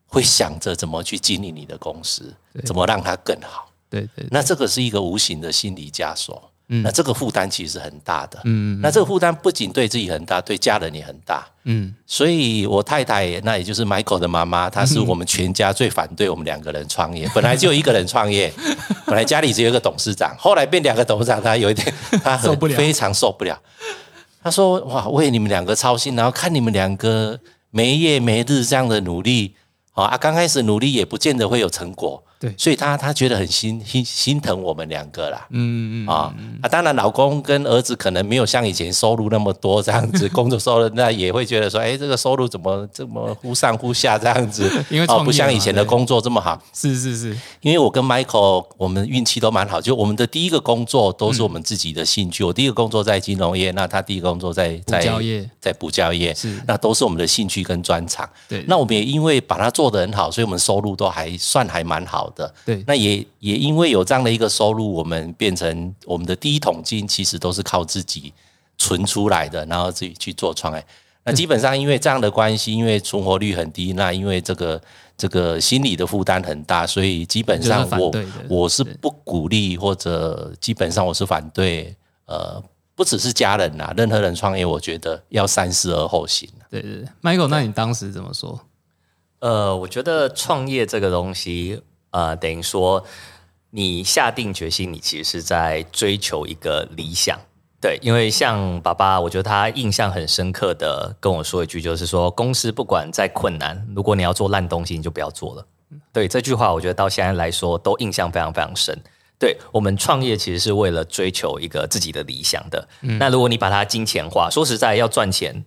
会想着怎么去经营你的公司，怎么让它更好？对对，那这个是一个无形的心理枷锁。嗯，那这个负担其实很大的。嗯那这个负担不仅对自己很大，对家人也很大。嗯，所以我太太，那也就是 Michael 的妈妈，她是我们全家最反对我们两个人创业。本来就一个人创业，本来家里只有一个董事长，后来变两个董事长，她有一点，她很非常受不了。她说：“哇，为你们两个操心，然后看你们两个。”没夜没日这样的努力，啊，刚开始努力也不见得会有成果。对，所以他他觉得很心心心疼我们两个啦，嗯嗯啊啊，当然老公跟儿子可能没有像以前收入那么多这样子，工作收入那也会觉得说，哎，这个收入怎么这么忽上忽下这样子？因为哦不像以前的工作这么好。是是是，因为我跟 Michael 我们运气都蛮好，就我们的第一个工作都是我们自己的兴趣。我第一个工作在金融业，那他第一个工作在在教业，在补教业，是那都是我们的兴趣跟专长。对，那我们也因为把它做得很好，所以我们收入都还算还蛮好的。对，那也。也也因为有这样的一个收入，我们变成我们的第一桶金，其实都是靠自己存出来的，然后自己去做创业。那基本上因为这样的关系，因为存活率很低，那因为这个这个心理的负担很大，所以基本上我我是不鼓励或者基本上我是反对。呃，不只是家人呐，任何人创业，我觉得要三思而后行。对对，Michael，那你当时怎么说？呃，我觉得创业这个东西。呃，等于说你下定决心，你其实是在追求一个理想，对，因为像爸爸，我觉得他印象很深刻的跟我说一句，就是说公司不管再困难，如果你要做烂东西，你就不要做了。对这句话，我觉得到现在来说都印象非常非常深。对我们创业其实是为了追求一个自己的理想的。那如果你把它金钱化，说实在要赚钱，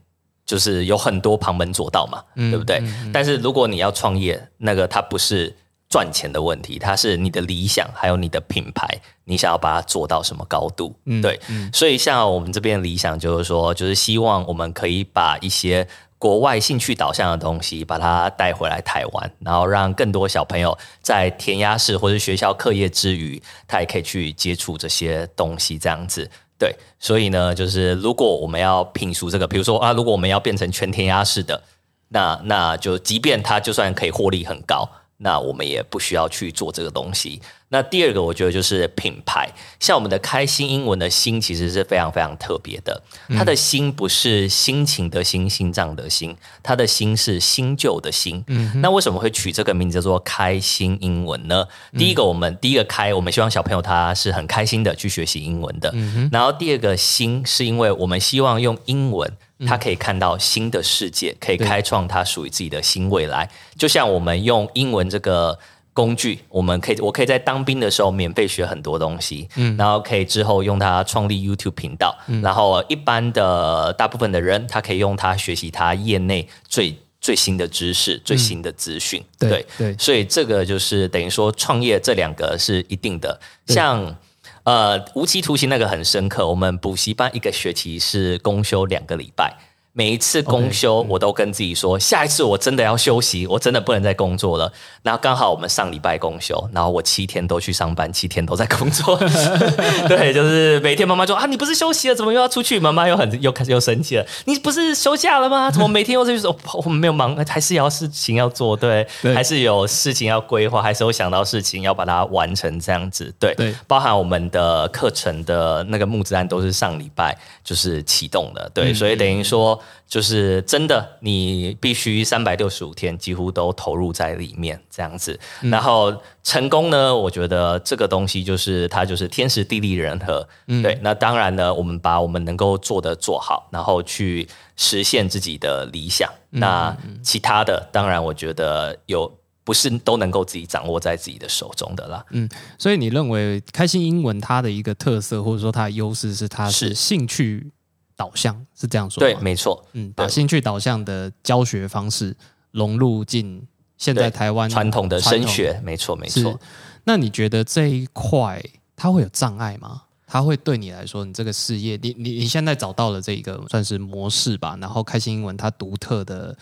就是有很多旁门左道嘛，对不对？但是如果你要创业，那个它不是。赚钱的问题，它是你的理想，还有你的品牌，你想要把它做到什么高度？嗯，对，所以像我们这边理想就是说，就是希望我们可以把一些国外兴趣导向的东西，把它带回来台湾，然后让更多小朋友在填鸭式或者学校课业之余，他也可以去接触这些东西，这样子。对，所以呢，就是如果我们要品熟这个，比如说啊，如果我们要变成全填鸭式的，那那就即便它就算可以获利很高。那我们也不需要去做这个东西。那第二个，我觉得就是品牌，像我们的开心英文的心，其实是非常非常特别的。它的心不是心情的心，心脏的心，它的心是新旧的心。嗯，那为什么会取这个名字叫做开心英文呢？第一个，我们第一个开，我们希望小朋友他是很开心的去学习英文的。嗯然后第二个心，是因为我们希望用英文。他可以看到新的世界，可以开创他属于自己的新未来。就像我们用英文这个工具，我们可以，我可以在当兵的时候免费学很多东西，嗯，然后可以之后用它创立 YouTube 频道，然后一般的大部分的人，他可以用它学习他业内最最新的知识、最新的资讯。对对，所以这个就是等于说创业这两个是一定的，像。呃，无期徒刑那个很深刻。我们补习班一个学期是公休两个礼拜，每一次公休，我都跟自己说，下一次我真的要休息，我真的不能再工作了。然后刚好我们上礼拜公休，然后我七天都去上班，七天都在工作。对，就是每天妈妈说啊，你不是休息了，怎么又要出去？妈妈又很又开始 又生气了，你不是休假了吗？怎么每天又在说 我们没有忙，还是要事情要做？对，还是有事情要规划，还是有想到事情要把它完成这样子。对，对，包含我们的课程的那个募资案都是上礼拜就是启动的。对，所以等于说。就是真的，你必须三百六十五天几乎都投入在里面这样子，然后成功呢？我觉得这个东西就是它就是天时地利人和，对。那当然呢，我们把我们能够做的做好，然后去实现自己的理想。那其他的，当然我觉得有不是都能够自己掌握在自己的手中的啦。嗯，所以你认为开心英文它的一个特色，或者说它的优势是它是兴趣。导向是这样说，对，没错，嗯，把兴趣导向的教学方式融入进现在台湾传统的升学，没错，没错。那你觉得这一块它会有障碍吗？它会对你来说，你这个事业，你你你现在找到了这一个算是模式吧？然后开心英文它独特的，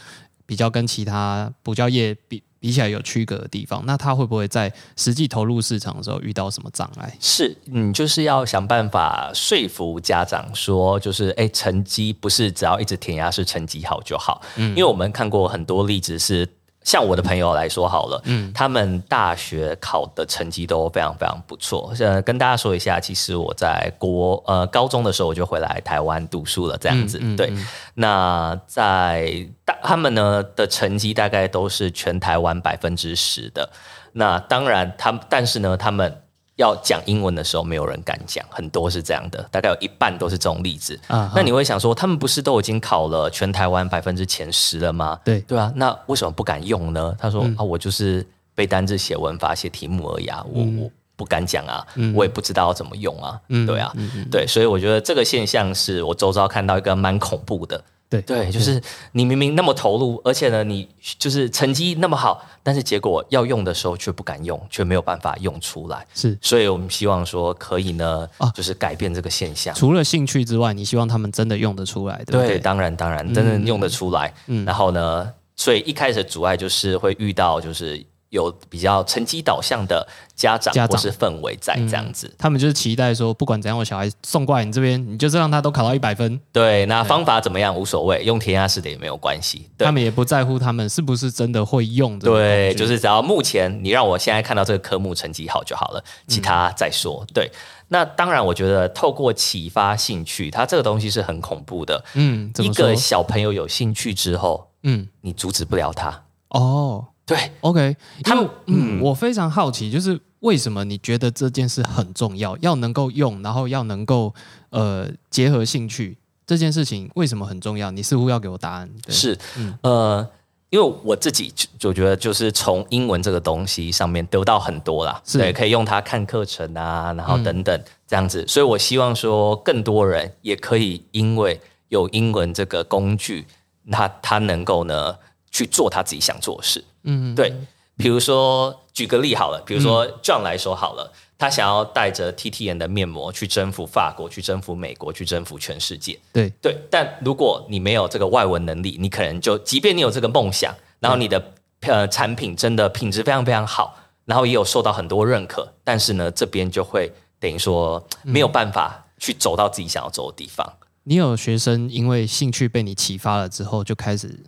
比较跟其他补教业比。比起来有区隔的地方，那他会不会在实际投入市场的时候遇到什么障碍？是，你就是要想办法说服家长说，就是哎，成绩不是只要一直填鸭式成绩好就好，嗯，因为我们看过很多例子是。像我的朋友来说好了，嗯，他们大学考的成绩都非常非常不错。呃，跟大家说一下，其实我在国呃高中的时候我就回来台湾读书了，这样子。对，那在大他们呢的成绩大概都是全台湾百分之十的。那当然，他但是呢，他们。要讲英文的时候，没有人敢讲，很多是这样的，大概有一半都是这种例子。啊，那你会想说，他们不是都已经考了全台湾百分之前十了吗？对，对啊，那为什么不敢用呢？他说啊，我就是背单字、写文法、写题目而已啊，我我不敢讲啊，我也不知道怎么用啊，对啊，对，所以我觉得这个现象是我周遭看到一个蛮恐怖的。对对，就是你明明那么投入，而且呢，你就是成绩那么好，但是结果要用的时候却不敢用，却没有办法用出来。是，所以我们希望说可以呢，啊，就是改变这个现象。除了兴趣之外，你希望他们真的用得出来，对对？当然，当然，真的用得出来。嗯，然后呢，所以一开始阻碍就是会遇到就是。有比较成绩导向的家长或是氛围在这样子，他们就是期待说，不管怎样，我小孩送过来你这边，你就是让他都考到一百分。对，那方法怎么样无所谓，用填鸭式的也没有关系。他们也不在乎他们是不是真的会用。对，就是只要目前你让我现在看到这个科目成绩好就好了，其他再说。对，那当然，我觉得透过启发兴趣，它这个东西是很恐怖的。嗯，一个小朋友有兴趣之后，嗯，你阻止不了他。哦。对，OK，他们，嗯，我非常好奇，就是为什么你觉得这件事很重要，要能够用，然后要能够呃结合兴趣这件事情为什么很重要？你似乎要给我答案。是，呃，因为我自己就觉得，就是从英文这个东西上面得到很多啦，对，可以用它看课程啊，然后等等这样子，所以我希望说更多人也可以因为有英文这个工具，那他能够呢去做他自己想做的事。嗯，对，比如说举个例好了，比如说 John 来说好了，他想要带着 T T N 的面膜去征服法国，去征服美国，去征服全世界。对对，但如果你没有这个外文能力，你可能就即便你有这个梦想，然后你的呃产品真的品质非常非常好，然后也有受到很多认可，但是呢，这边就会等于说没有办法去走到自己想要走的地方。你有学生因为兴趣被你启发了之后，就开始。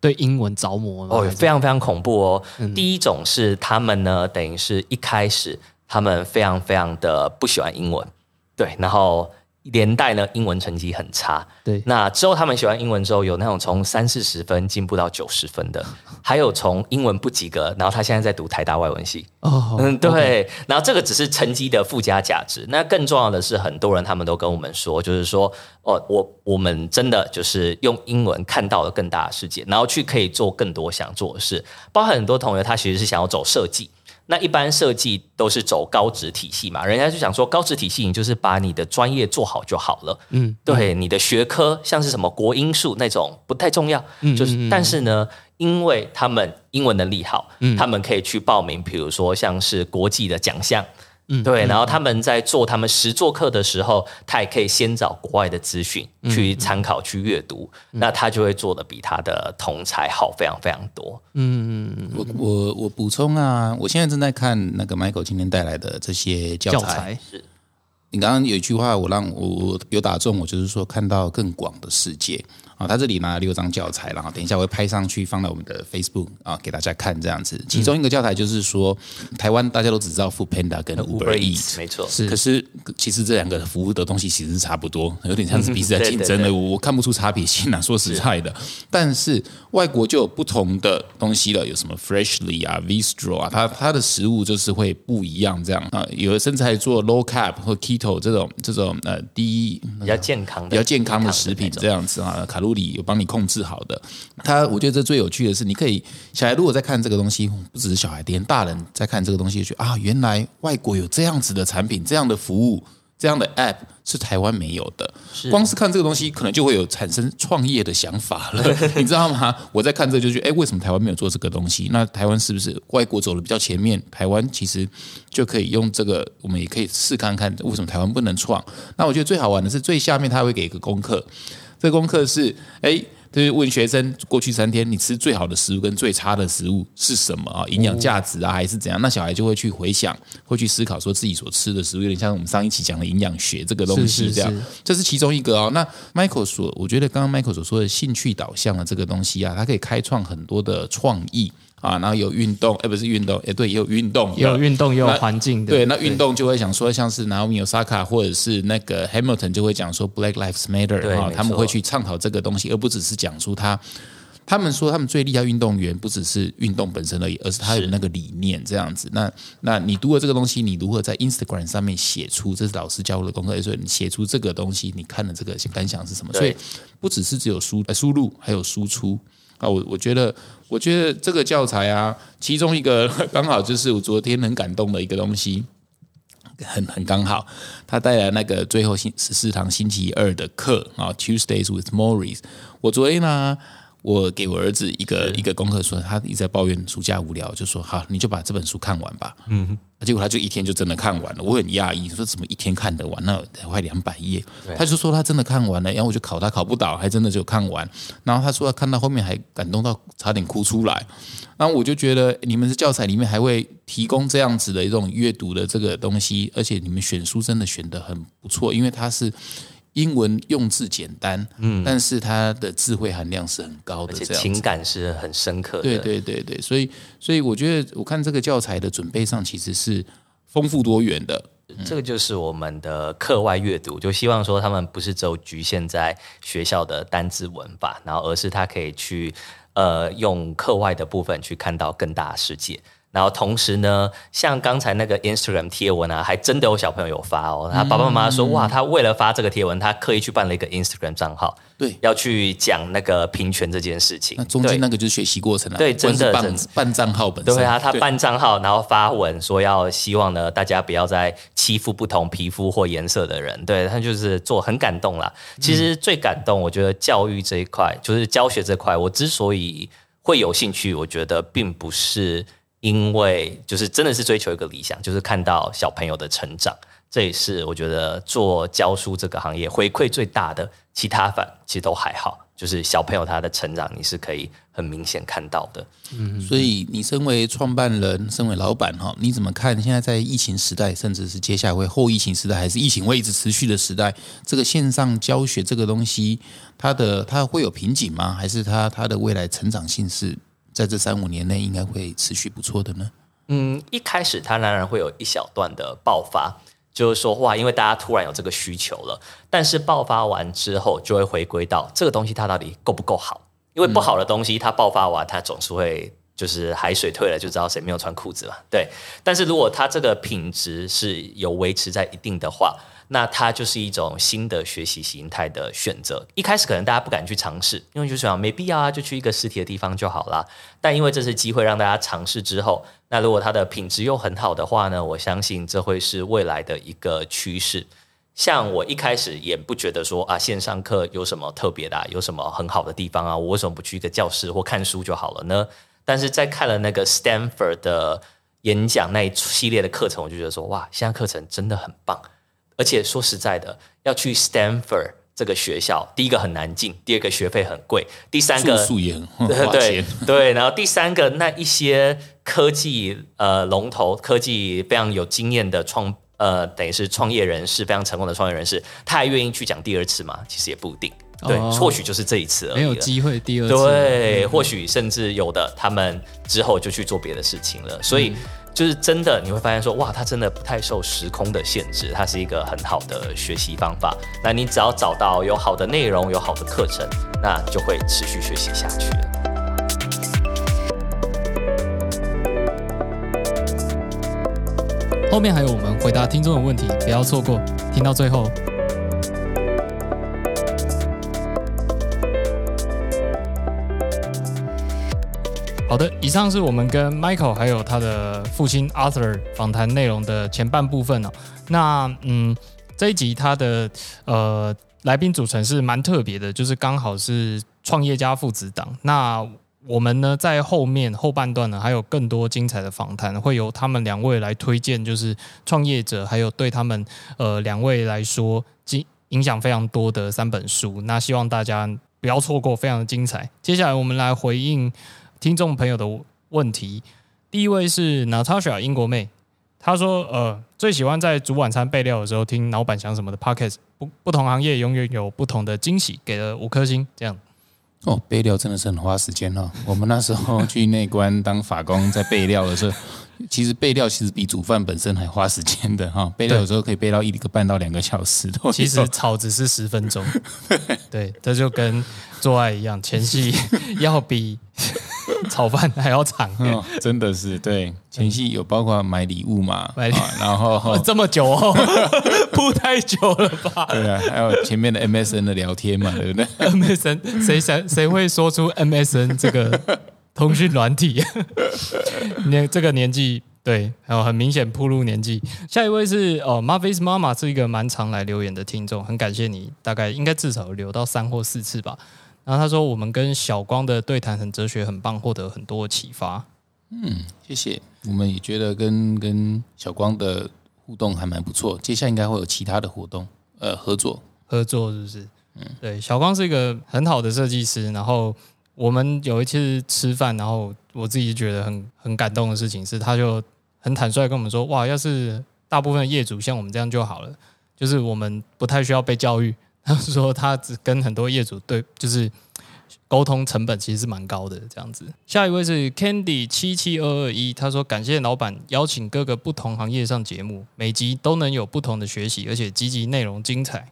对英文着魔哦，非常非常恐怖哦。第一种是他们呢，等于是一开始他们非常非常的不喜欢英文，对，然后。连带呢，英文成绩很差。对，那之后他们学完英文之后，有那种从三四十分进步到九十分的，还有从英文不及格，然后他现在在读台大外文系。哦，嗯，对。然后这个只是成绩的附加价值。那更重要的是，很多人他们都跟我们说，就是说，哦，我我们真的就是用英文看到了更大的世界，然后去可以做更多想做的事。包含很多同学，他其实是想要走设计。那一般设计都是走高职体系嘛，人家就想说高职体系，你就是把你的专业做好就好了。嗯，对，你的学科像是什么国英数那种不太重要，嗯就是但是呢，因为他们英文能力好，他们可以去报名，比如说像是国际的奖项，嗯对，然后他们在做他们实做课的时候，他也可以先找国外的资讯去参考、去阅读，那他就会做的比他的同才好非常非常多。嗯我我我补充啊，我现在正在看那个 Michael 今天带来的这些教材。教材。你刚刚有一句话，我让我我有打中我，就是说看到更广的世界啊。他这里拿了六张教材，然后等一下我会拍上去放到我们的 Facebook 啊，给大家看这样子。其中一个教材就是说，台湾大家都只知道 Food Panda 跟 Uber Eats，没错，是可是其实这两个服务的东西其实是差不多，有点像是彼此在竞争的，我看不出差别性啊。说实在的，但是外国就有不同的东西了，有什么 Freshly 啊、Vistro 啊，它它的食物就是会不一样这样啊。有的甚至还做 Low Carb 或 Keto 这种这种呃低比较健康的、比较健康的食品这样子啊，卡路里有帮你控制好的。他我觉得这最有趣的是，你可以小孩如果在看这个东西，不只是小孩，连大人在看这个东西，就觉得啊，原来外国有这样子的产品、这样的服务、这样的 App 是台湾没有的。光是看这个东西，可能就会有产生创业的想法了，你知道吗？我在看这个就觉得，哎，为什么台湾没有做这个东西？那台湾是不是外国走的比较前面？台湾其实就可以用这个，我们也可以试看看，为什么台湾不能创？那我觉得最好玩的是最下面他会给一个功课，这个功课是，哎。就是问学生过去三天你吃最好的食物跟最差的食物是什么啊？营养价值啊还是怎样？那小孩就会去回想，会去思考说自己所吃的食物有点像我们上一期讲的营养学这个东西这样。这是其中一个哦。那 Michael 所，我觉得刚刚 Michael 所说的兴趣导向的这个东西啊，它可以开创很多的创意啊，然后有运动，哎，不是运动，哎，对，也有运动，也有运动，也有环境的。对，那运动就会想说，像是 Naomi Osaka 或者是那个 Hamilton 就会讲说 Black Lives Matter 啊，他们会去倡导这个东西，而不只是讲出他。他们说，他们最厉害运动员不只是运动本身而已，而是他有那个理念这样子。那那你读了这个东西，你如何在 Instagram 上面写出？这是老师教我的功课，所以你写出这个东西，你看了这个感想是什么？所以不只是只有输呃输入，还有输出。啊，我我觉得，我觉得这个教材啊，其中一个刚好就是我昨天很感动的一个东西，很很刚好，他带来那个最后星十四堂星期二的课啊，Tuesdays with Morris。我昨天呢，我给我儿子一个一个功课说，他一直在抱怨暑假无聊，就说好，你就把这本书看完吧。嗯，结果他就一天就真的看完了，我很讶异，说怎么一天看得完？那快两百页。他就说他真的看完了，然后我就考他考不倒，还真的就看完。然后他说他看到后面还感动到差点哭出来。然后我就觉得你们的教材里面还会提供这样子的一种阅读的这个东西，而且你们选书真的选的很不错，因为它是英文用字简单，嗯，但是它的智慧含量是很高的，而且这样子。情感是很深刻的。对对对对，所以所以我觉得我看这个教材的准备上其实是丰富多元的，这个就是我们的课外阅读，就希望说他们不是只有局限在学校的单字文法，然后而是他可以去呃用课外的部分去看到更大的世界。然后同时呢，像刚才那个 Instagram 贴文啊，还真的有小朋友有发哦。他爸爸妈妈说，哇，他为了发这个贴文，他刻意去办了一个 Instagram 账号，对。要去讲那个平权这件事情。那中间那个就是学习过程了，对真的真的办账号本身，对啊，他对办账号，然后发文说要希望呢，大家不要再欺负不同皮肤或颜色的人。对他就是做很感动啦。其实最感动，我觉得教育这一块，就是教学这块，我之所以会有兴趣，我觉得并不是因为就是真的是追求一个理想，就是看到小朋友的成长。这也是我觉得做教书这个行业回馈最大的，其他反其实都还好，就是小朋友他的成长你是可以很明显看到的。嗯所以你身为创办人，身为老板哈，你怎么看现在在疫情时代，甚至是接下来会后疫情时代，还是疫情会一直持续的时代，这个线上教学这个东西，它的它会有瓶颈吗？还是它它的未来成长性是在这三五年内应该会持续不错的呢？嗯，一开始它当然会有一小段的爆发，就是说哇，因为大家突然有这个需求了，但是爆发完之后就会回归到这个东西它到底够不够好？因为不好的东西它爆发完，它总是会就是海水退了就知道谁没有穿裤子了，对。但是如果它这个品质是有维持在一定的话，那它就是一种新的学习形态的选择。一开始可能大家不敢去尝试，因为就想没必要啊，就去一个实体的地方就好啦。但因为这次机会让大家尝试之后，那如果它的品质又很好的话呢，我相信这会是未来的一个趋势。像我一开始也不觉得说啊，线上课有什么特别的、啊，有什么很好的地方啊，我为什么不去一个教室或看书就好了呢？但是在看了那个 Stanford 的演讲那一系列的课程，我就觉得说，哇，现在课程真的很棒。而且说实在的，要去 Stanford 这个学校，第一个很难进，第二个学费很贵，第三个住宿也很 对对。对，然后第三个那一些科技呃龙头、科技非常有经验的创呃等于是创业人士，非常成功的创业人士，他还愿意去讲第二次吗？其实也不一定。对，哦或许就是这一次而已了没有机会第二次。对，或许甚至有的他们之后就去做别的事情了，所以就是真的你会发现说，哇，它真的不太受时空的限制，它是一个很好的学习方法。那你只要找到有好的内容、有好的课程，那就会持续学习下去了。后面还有我们回答听众的问题，不要错过，听到最后。好的，以上是我们跟 Michael 还有他的父亲 Arthur 访谈内容的前半部分哦。那嗯，这一集他的呃来宾组成是蛮特别的，就是刚好是创业家父子档。那我们呢，在后面后半段呢，还有更多精彩的访谈，会由他们两位来推荐，就是创业者，还有对他们呃两位来说，影影响非常多的三本书。那希望大家不要错过，非常的精彩。接下来我们来回应听众朋友的问题。第一位是 Natasha 英国妹，她说呃最喜欢在煮晚餐备料的时候听老板讲什么的 pockets，不不同行业永远有不同的惊喜，给了五颗星，这样。哦，备料真的是很花时间哦。我们那时候去内关当法工，在备料的时候，其实备料其实比煮饭本身还花时间的哈。备料有时候可以备到一个半到两个小时都。其实炒只是十分钟，对，这就跟做爱一样，前戏 要比炒饭还要长。哦，真的是对前戏有包括买礼物嘛，买礼啊然后哦 这么久哦，铺太久了吧对啊，还有前面的 MSN 的聊天嘛，对不对？？MSN 谁想谁会说出 MSN 这个通讯软体？年这个年纪。对，还有很明显铺路年纪。下一位是哦 m a v i s 妈妈是一个蛮常来留言的听众，很感谢你，大概应该至少有留到三或四次吧。然后他说我们跟小光的对谈很哲学，很棒，获得很多启发。嗯谢谢，我们也觉得跟跟小光的互动还蛮不错，接下来应该会有其他的活动，呃，合作。合作是不是？嗯，对，小光是一个很好的设计师。然后我们有一次吃饭，然后我自己觉得很很感动的事情是，他就很坦率跟我们说：“哇，要是大部分业主像我们这样就好了，就是我们不太需要被教育。”他说他只跟很多业主对，就是沟通成本其实是蛮高的这样子。下一位是 Candy 七七二二一，他说感谢老板邀请各个不同行业上节目，每集都能有不同的学习，而且积极内容精彩。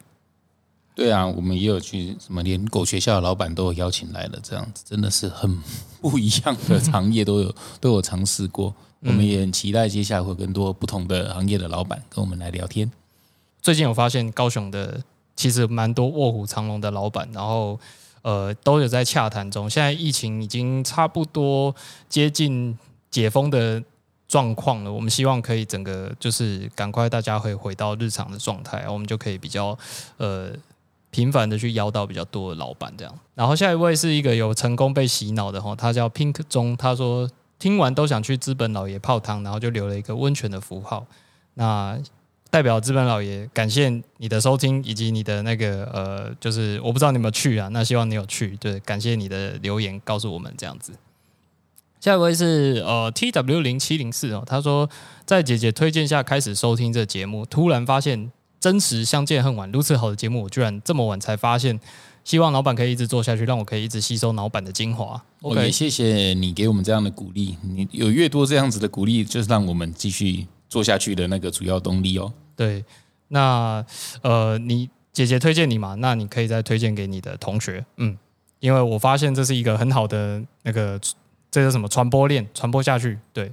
对啊，我们也有去什么，连狗学校的老板都有邀请来了，这样子真的是很 不一样的行业都有都有尝试过。我们也很期待接下来会有更多不同的行业的老板跟我们来聊天。最近有发现高雄的其实蛮多卧虎藏龙的老板，然后呃都有在洽谈中。现在疫情已经差不多接近解封的状况了，我们希望可以整个就是赶快大家会回到日常的状态，我们就可以比较呃频繁的去邀到比较多的老板这样。然后下一位是一个有成功被洗脑的哈，他叫 Pink 中，他说听完都想去资本老爷泡汤，然后就留了一个温泉的符号。那代表资本老爷感谢你的收听以及你的那个呃，就是我不知道你有没有去啊，那希望你有去，对，感谢你的留言告诉我们这样子。下一位是呃 T W 零七零四哦，他说在姐姐推荐下开始收听这节目，突然发现真实相见恨晚，如此好的节目我居然这么晚才发现，希望老板可以一直做下去，让我可以一直吸收老板的精华。OK，也谢谢你给我们这样的鼓励，你有越多这样子的鼓励，就是让我们继续做下去的那个主要动力哦。对，那呃，你姐姐推荐你嘛，那你可以再推荐给你的同学，嗯，因为我发现这是一个很好的那个这叫什么传播链，传播下去，对，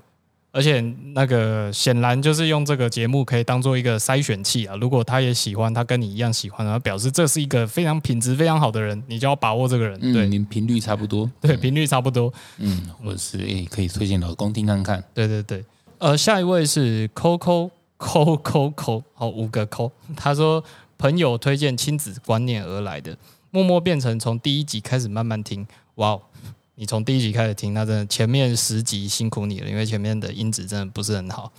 而且那个显然就是用这个节目可以当做一个筛选器啊，如果他也喜欢，他跟你一样喜欢，然后表示这是一个非常品质非常好的人，你就要把握这个人，嗯，对。您频率差不多，对，频率差不多，嗯，或者是诶、可以推荐老公听看看。对对对，呃，下一位是 Coco Coco Coco，好五个 Co，他说朋友推荐亲子观念而来的，默默变成从第一集开始慢慢听，哇哦，你从第一集开始听，那真的前面十集辛苦你了，因为前面的音质真的不是很好。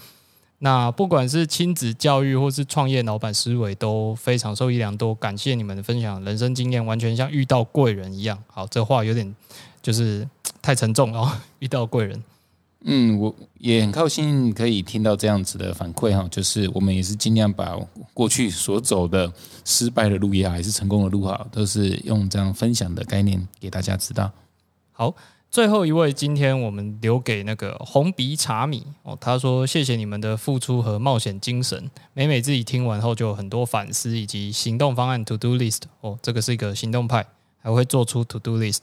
那不管是亲子教育或是创业老板思维，都非常受益良多。感谢你们的分享，人生经验完全像遇到贵人一样。好，这话有点 就是太沉重了，遇到贵人。嗯，我也很高兴可以听到这样子的反馈哈，就是我们也是尽量把过去所走的失败的路也好，还是成功的路好，都是用这样分享的概念给大家知道。好，最后一位，今天我们留给那个红鼻茶米哦，他说谢谢你们的付出和冒险精神，每每自己听完后就有很多反思以及行动方案 to do list 哦，这个是一个行动派，还会做出 to do list。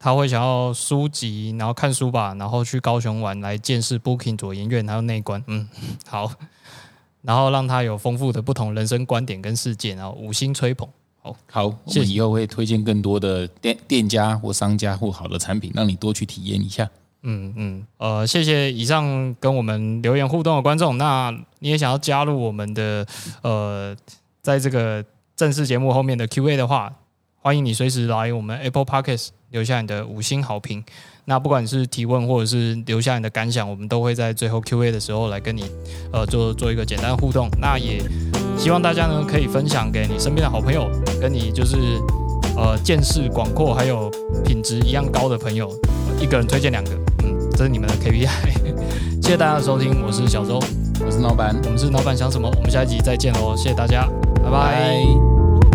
他会想要书籍，然后看书吧，然后去高雄玩，来见识 Booking 左营院还有内观。嗯，好，然后让他有丰富的不同人生观点跟事件，然后五星吹捧。好，好，我们以后会推荐更多的店店家或商家或好的产品，让你多去体验一下。嗯嗯，呃，谢谢以上跟我们留言互动的观众。那你也想要加入我们的呃，在这个正式节目后面的 Q&A 的话，欢迎你随时来我们 Apple Podcast。留下你的五星好评。那不管是提问或者是留下你的感想，我们都会在最后 Q&A 的时候来跟你呃做做一个简单的互动。那也希望大家呢可以分享给你身边的好朋友，跟你就是呃见识广阔还有品质一样高的朋友，一个人推荐两个，嗯，这是你们的 KPI。谢谢大家的收听，我是小周，我是老板，我们是老板想什么？我们下一集再见喽，谢谢大家，拜拜。